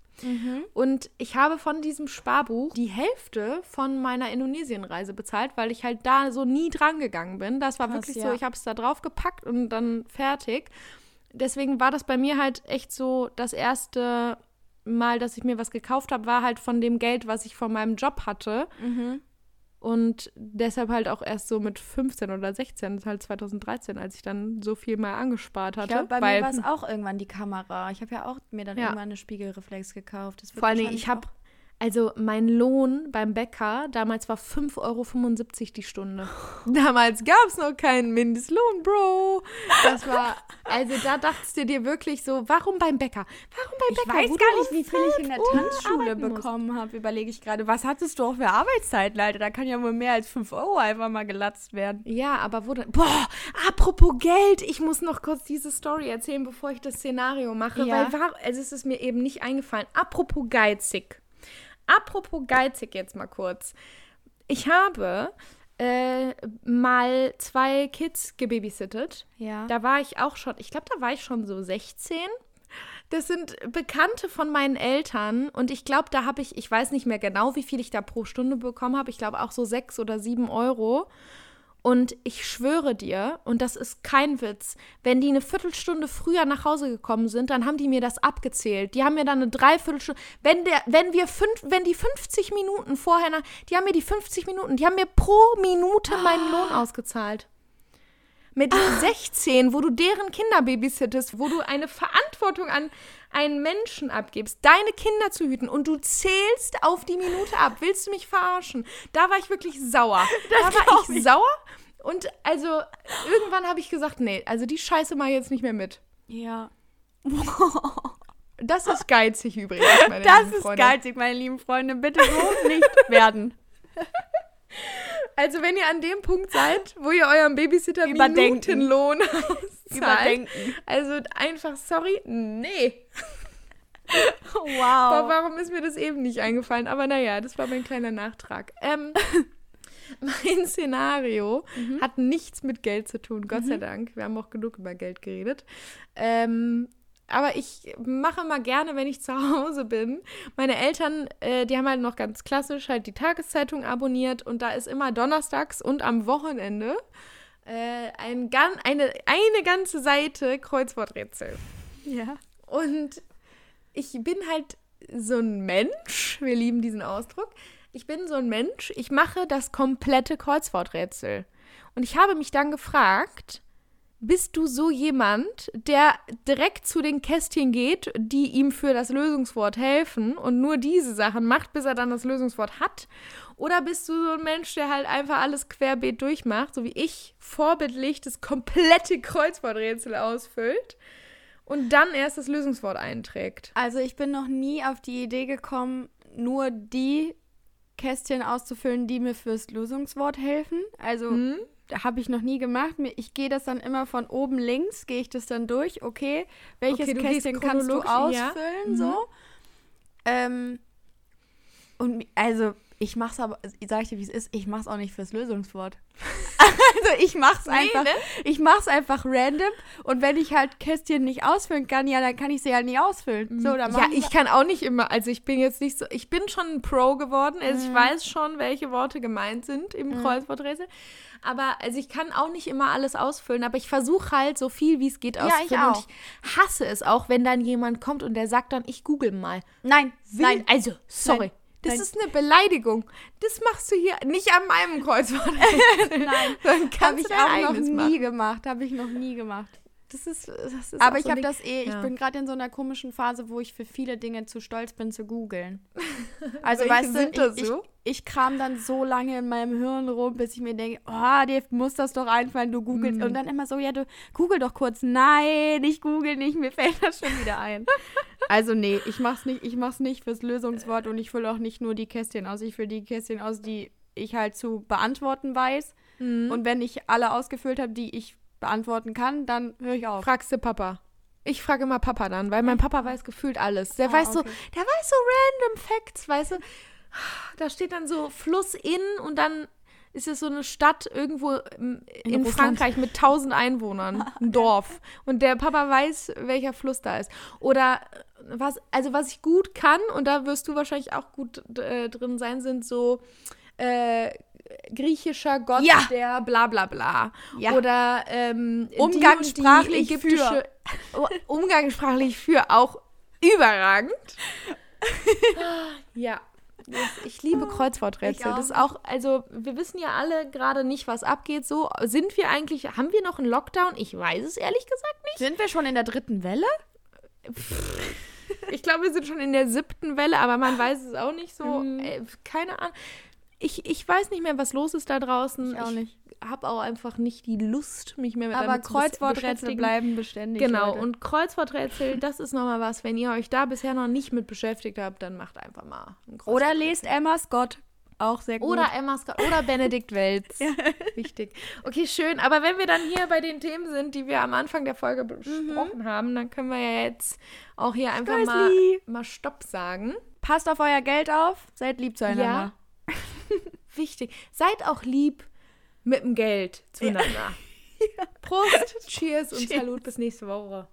Und ich habe von diesem Sparbuch die Hälfte von meiner Indonesienreise bezahlt, weil ich halt da so nie dran gegangen bin. Das war Krass, wirklich ja. so, ich habe es da drauf gepackt und dann fertig. Deswegen war das bei mir halt echt so das erste Mal, dass ich mir was gekauft habe, war halt von dem Geld, was ich von meinem Job hatte. Und deshalb halt auch erst so mit 15 oder 16, das ist halt 2013, als ich dann so viel mal angespart Ich hatte. glaube, bei weil, mir war es auch irgendwann die Kamera. Ich habe ja auch mir dann Ja. irgendwann eine Spiegelreflex gekauft. Vor allen Dingen, ich habe, also mein Lohn beim Bäcker damals war 5,75 Euro die Stunde. Damals gab es noch keinen Mindestlohn, Bro. Das war, also da dachtest du dir wirklich so, warum beim Bäcker? Warum beim Ich Bäcker? weiß wo gar nicht, wie viel ich in der 5 Uhr Tanzschule bekommen habe. Überlege ich gerade. Was hattest du auch für Arbeitszeiten, Alter? Da kann ja wohl mehr als 5 Euro einfach mal gelatzt werden. Ja, aber wo denn? Boah, apropos Geld, ich muss noch kurz diese Story erzählen, bevor ich das Szenario mache, Ja. weil war, also es ist mir eben nicht eingefallen. Apropos geizig. Apropos geizig jetzt mal kurz. Ich habe äh, mal zwei Kids gebabysittet. Ja. Da war ich auch schon, ich glaube, da war ich schon so 16. Das sind Bekannte von meinen Eltern und ich glaube, da habe ich, ich weiß nicht mehr genau, wie viel ich da pro Stunde bekommen habe. Ich glaube auch so sechs oder sieben Euro. Und ich schwöre dir, und das ist kein Witz, wenn die eine Viertelstunde früher nach Hause gekommen sind, dann haben die mir das abgezählt. Die haben mir dann eine Dreiviertelstunde, wenn der, wenn wir fünf, wenn die 50 Minuten vorher nach, die haben mir die 50 Minuten, die haben mir pro Minute meinen Lohn ausgezahlt. Mit 16, wo du deren Kinder babysittest, wo du eine Verantwortung an einen Menschen abgibst, deine Kinder zu hüten und du zählst auf die Minute ab. Willst du mich verarschen? Da war ich wirklich sauer. da war ich, sauer und also irgendwann habe ich gesagt, nee, also die Scheiße mal jetzt nicht mehr mit. Ja. Das ist geizig übrigens, meine Das lieben ist Freunde. geizig, meine lieben Freunde. Bitte so nicht werden. Also wenn ihr an dem Punkt seid, wo ihr eurem Babysitter. Minutenlohn auszahlt, Überdenken. also einfach, sorry, nee. Wow. warum ist mir das eben nicht eingefallen? Aber naja, das war mein kleiner Nachtrag. Ähm, mein Szenario hat nichts mit Geld zu tun, Gott sei Dank. Wir haben auch genug über Geld geredet. Ähm, aber ich mache mal gerne, wenn ich zu Hause bin. Meine Eltern, äh, die haben halt noch ganz klassisch halt die Tageszeitung abonniert und da ist immer donnerstags und am Wochenende äh, ein, eine, eine ganze Seite Kreuzworträtsel. Ja. Und ich bin halt so ein Mensch, wir lieben diesen Ausdruck. Ich bin so ein Mensch, ich mache das komplette Kreuzworträtsel. Und ich habe mich dann gefragt, bist du so jemand, der direkt zu den Kästchen geht, die ihm für das Lösungswort helfen und nur diese Sachen macht, bis er dann das Lösungswort hat? Oder bist du so ein Mensch, der halt einfach alles querbeet durchmacht, so wie ich, vorbildlich das komplette Kreuzworträtsel ausfüllt und dann erst das Lösungswort einträgt? Also ich bin noch nie auf die Idee gekommen, nur die Kästchen auszufüllen, die mir fürs Lösungswort helfen. Also Hm? Habe ich noch nie gemacht. Ich gehe das dann immer von oben links, gehe ich das dann durch. Okay, welches Okay, Kästchen kannst du chronologisch, ja. ausfüllen? So. Ähm, und also ich mach's aber, sag ich dir, wie es ist, ich mach's auch nicht fürs Lösungswort. also ich mach's einfach, ne? ich mach's einfach random und wenn ich halt Kästchen nicht ausfüllen kann, ja, dann kann ich sie halt nicht ausfüllen. So, dann Ja, ich kann auch nicht immer, also ich bin jetzt nicht so, ich bin schon ein Pro geworden, also Mhm. ich weiß schon, welche Worte gemeint sind im Kreuzworträtsel, aber also ich kann auch nicht immer alles ausfüllen, aber ich versuche halt so viel wie es geht ich auszufüllen auch. und ich hasse es auch, wenn dann jemand kommt und der sagt dann, ich google mal. Nein, Will, nein, also, sorry. Nein. Das Nein. ist eine Beleidigung. Das machst du hier nicht an meinem Kreuzwort. nein. Dann Habe kannst ich auch noch nie machen. gemacht, habe ich noch nie gemacht. Das ist, das ist Aber ich so habe das eh, ich Ja. bin gerade in so einer komischen Phase, wo ich für viele Dinge zu stolz bin zu googeln. Also weißt du, ich, so? ich, ich kram dann so lange in meinem Hirn rum, bis ich mir denke, oh, dir muss das doch einfallen, du googelst. Mhm. Und dann immer so, ja, du google doch kurz. Nein, ich google nicht, mir fällt das schon wieder ein. Also nee, ich mach's nicht, ich mach's nicht fürs Lösungswort und ich fülle auch nicht nur die Kästchen aus, ich fülle die Kästchen aus, die ich halt zu beantworten weiß. Mhm. Und wenn ich alle ausgefüllt habe, die ich beantworten kann, dann höre ich auf. Fragst du Papa? Ich frage immer Papa dann, weil mein Papa weiß gefühlt alles. Der Ah, weiß so, okay. der weiß so random Facts, weißt du? Da steht dann so Fluss in und dann ist es so eine Stadt irgendwo in, In. Frankreich mit 1000 Einwohnern, ein Dorf. Und der Papa weiß, welcher Fluss da ist. Oder was, also was ich gut kann, und da wirst du wahrscheinlich auch gut äh, drin sein, sind so äh, griechischer Gott, Ja. der bla bla bla. Ja. Oder ähm, die und die Umgangssprachlich ägyptische, Oh, umgangssprachlich für auch überragend. ja. Das, ich liebe Kreuzworträtsel. Ich. Das ist auch, also wir wissen ja alle gerade nicht, was abgeht. So, sind wir eigentlich, haben wir noch einen Lockdown? Ich weiß es ehrlich gesagt nicht. Sind wir schon in der dritten Welle? Ich glaube, wir sind schon in der siebten Welle, aber man weiß es auch nicht so. Mhm. Äh, keine Ahnung. Ich, ich weiß nicht mehr, was los ist da draußen. Ich auch nicht. habe auch einfach nicht die Lust, mich mehr mit Aber Kreuzworträtsel bleiben beständig. Genau, Leute. und Kreuzworträtsel, das ist nochmal was. Wenn ihr euch da bisher noch nicht mit beschäftigt habt, dann macht einfach mal ein Kreuzworträtsel. Oder lest Emma Scott. Auch sehr gut. Oder Emma Scott oder Benedikt Welz. Wichtig. Okay, schön. Aber wenn wir dann hier bei den Themen sind, die wir am Anfang der Folge besprochen haben, dann können wir ja jetzt auch hier einfach mal, mal Stopp sagen. Passt auf euer Geld auf, seid lieb zueinander. Wichtig. Seid auch lieb mit dem Geld zueinander. Prost, Cheers und Cheers. Salut. Bis nächste Woche.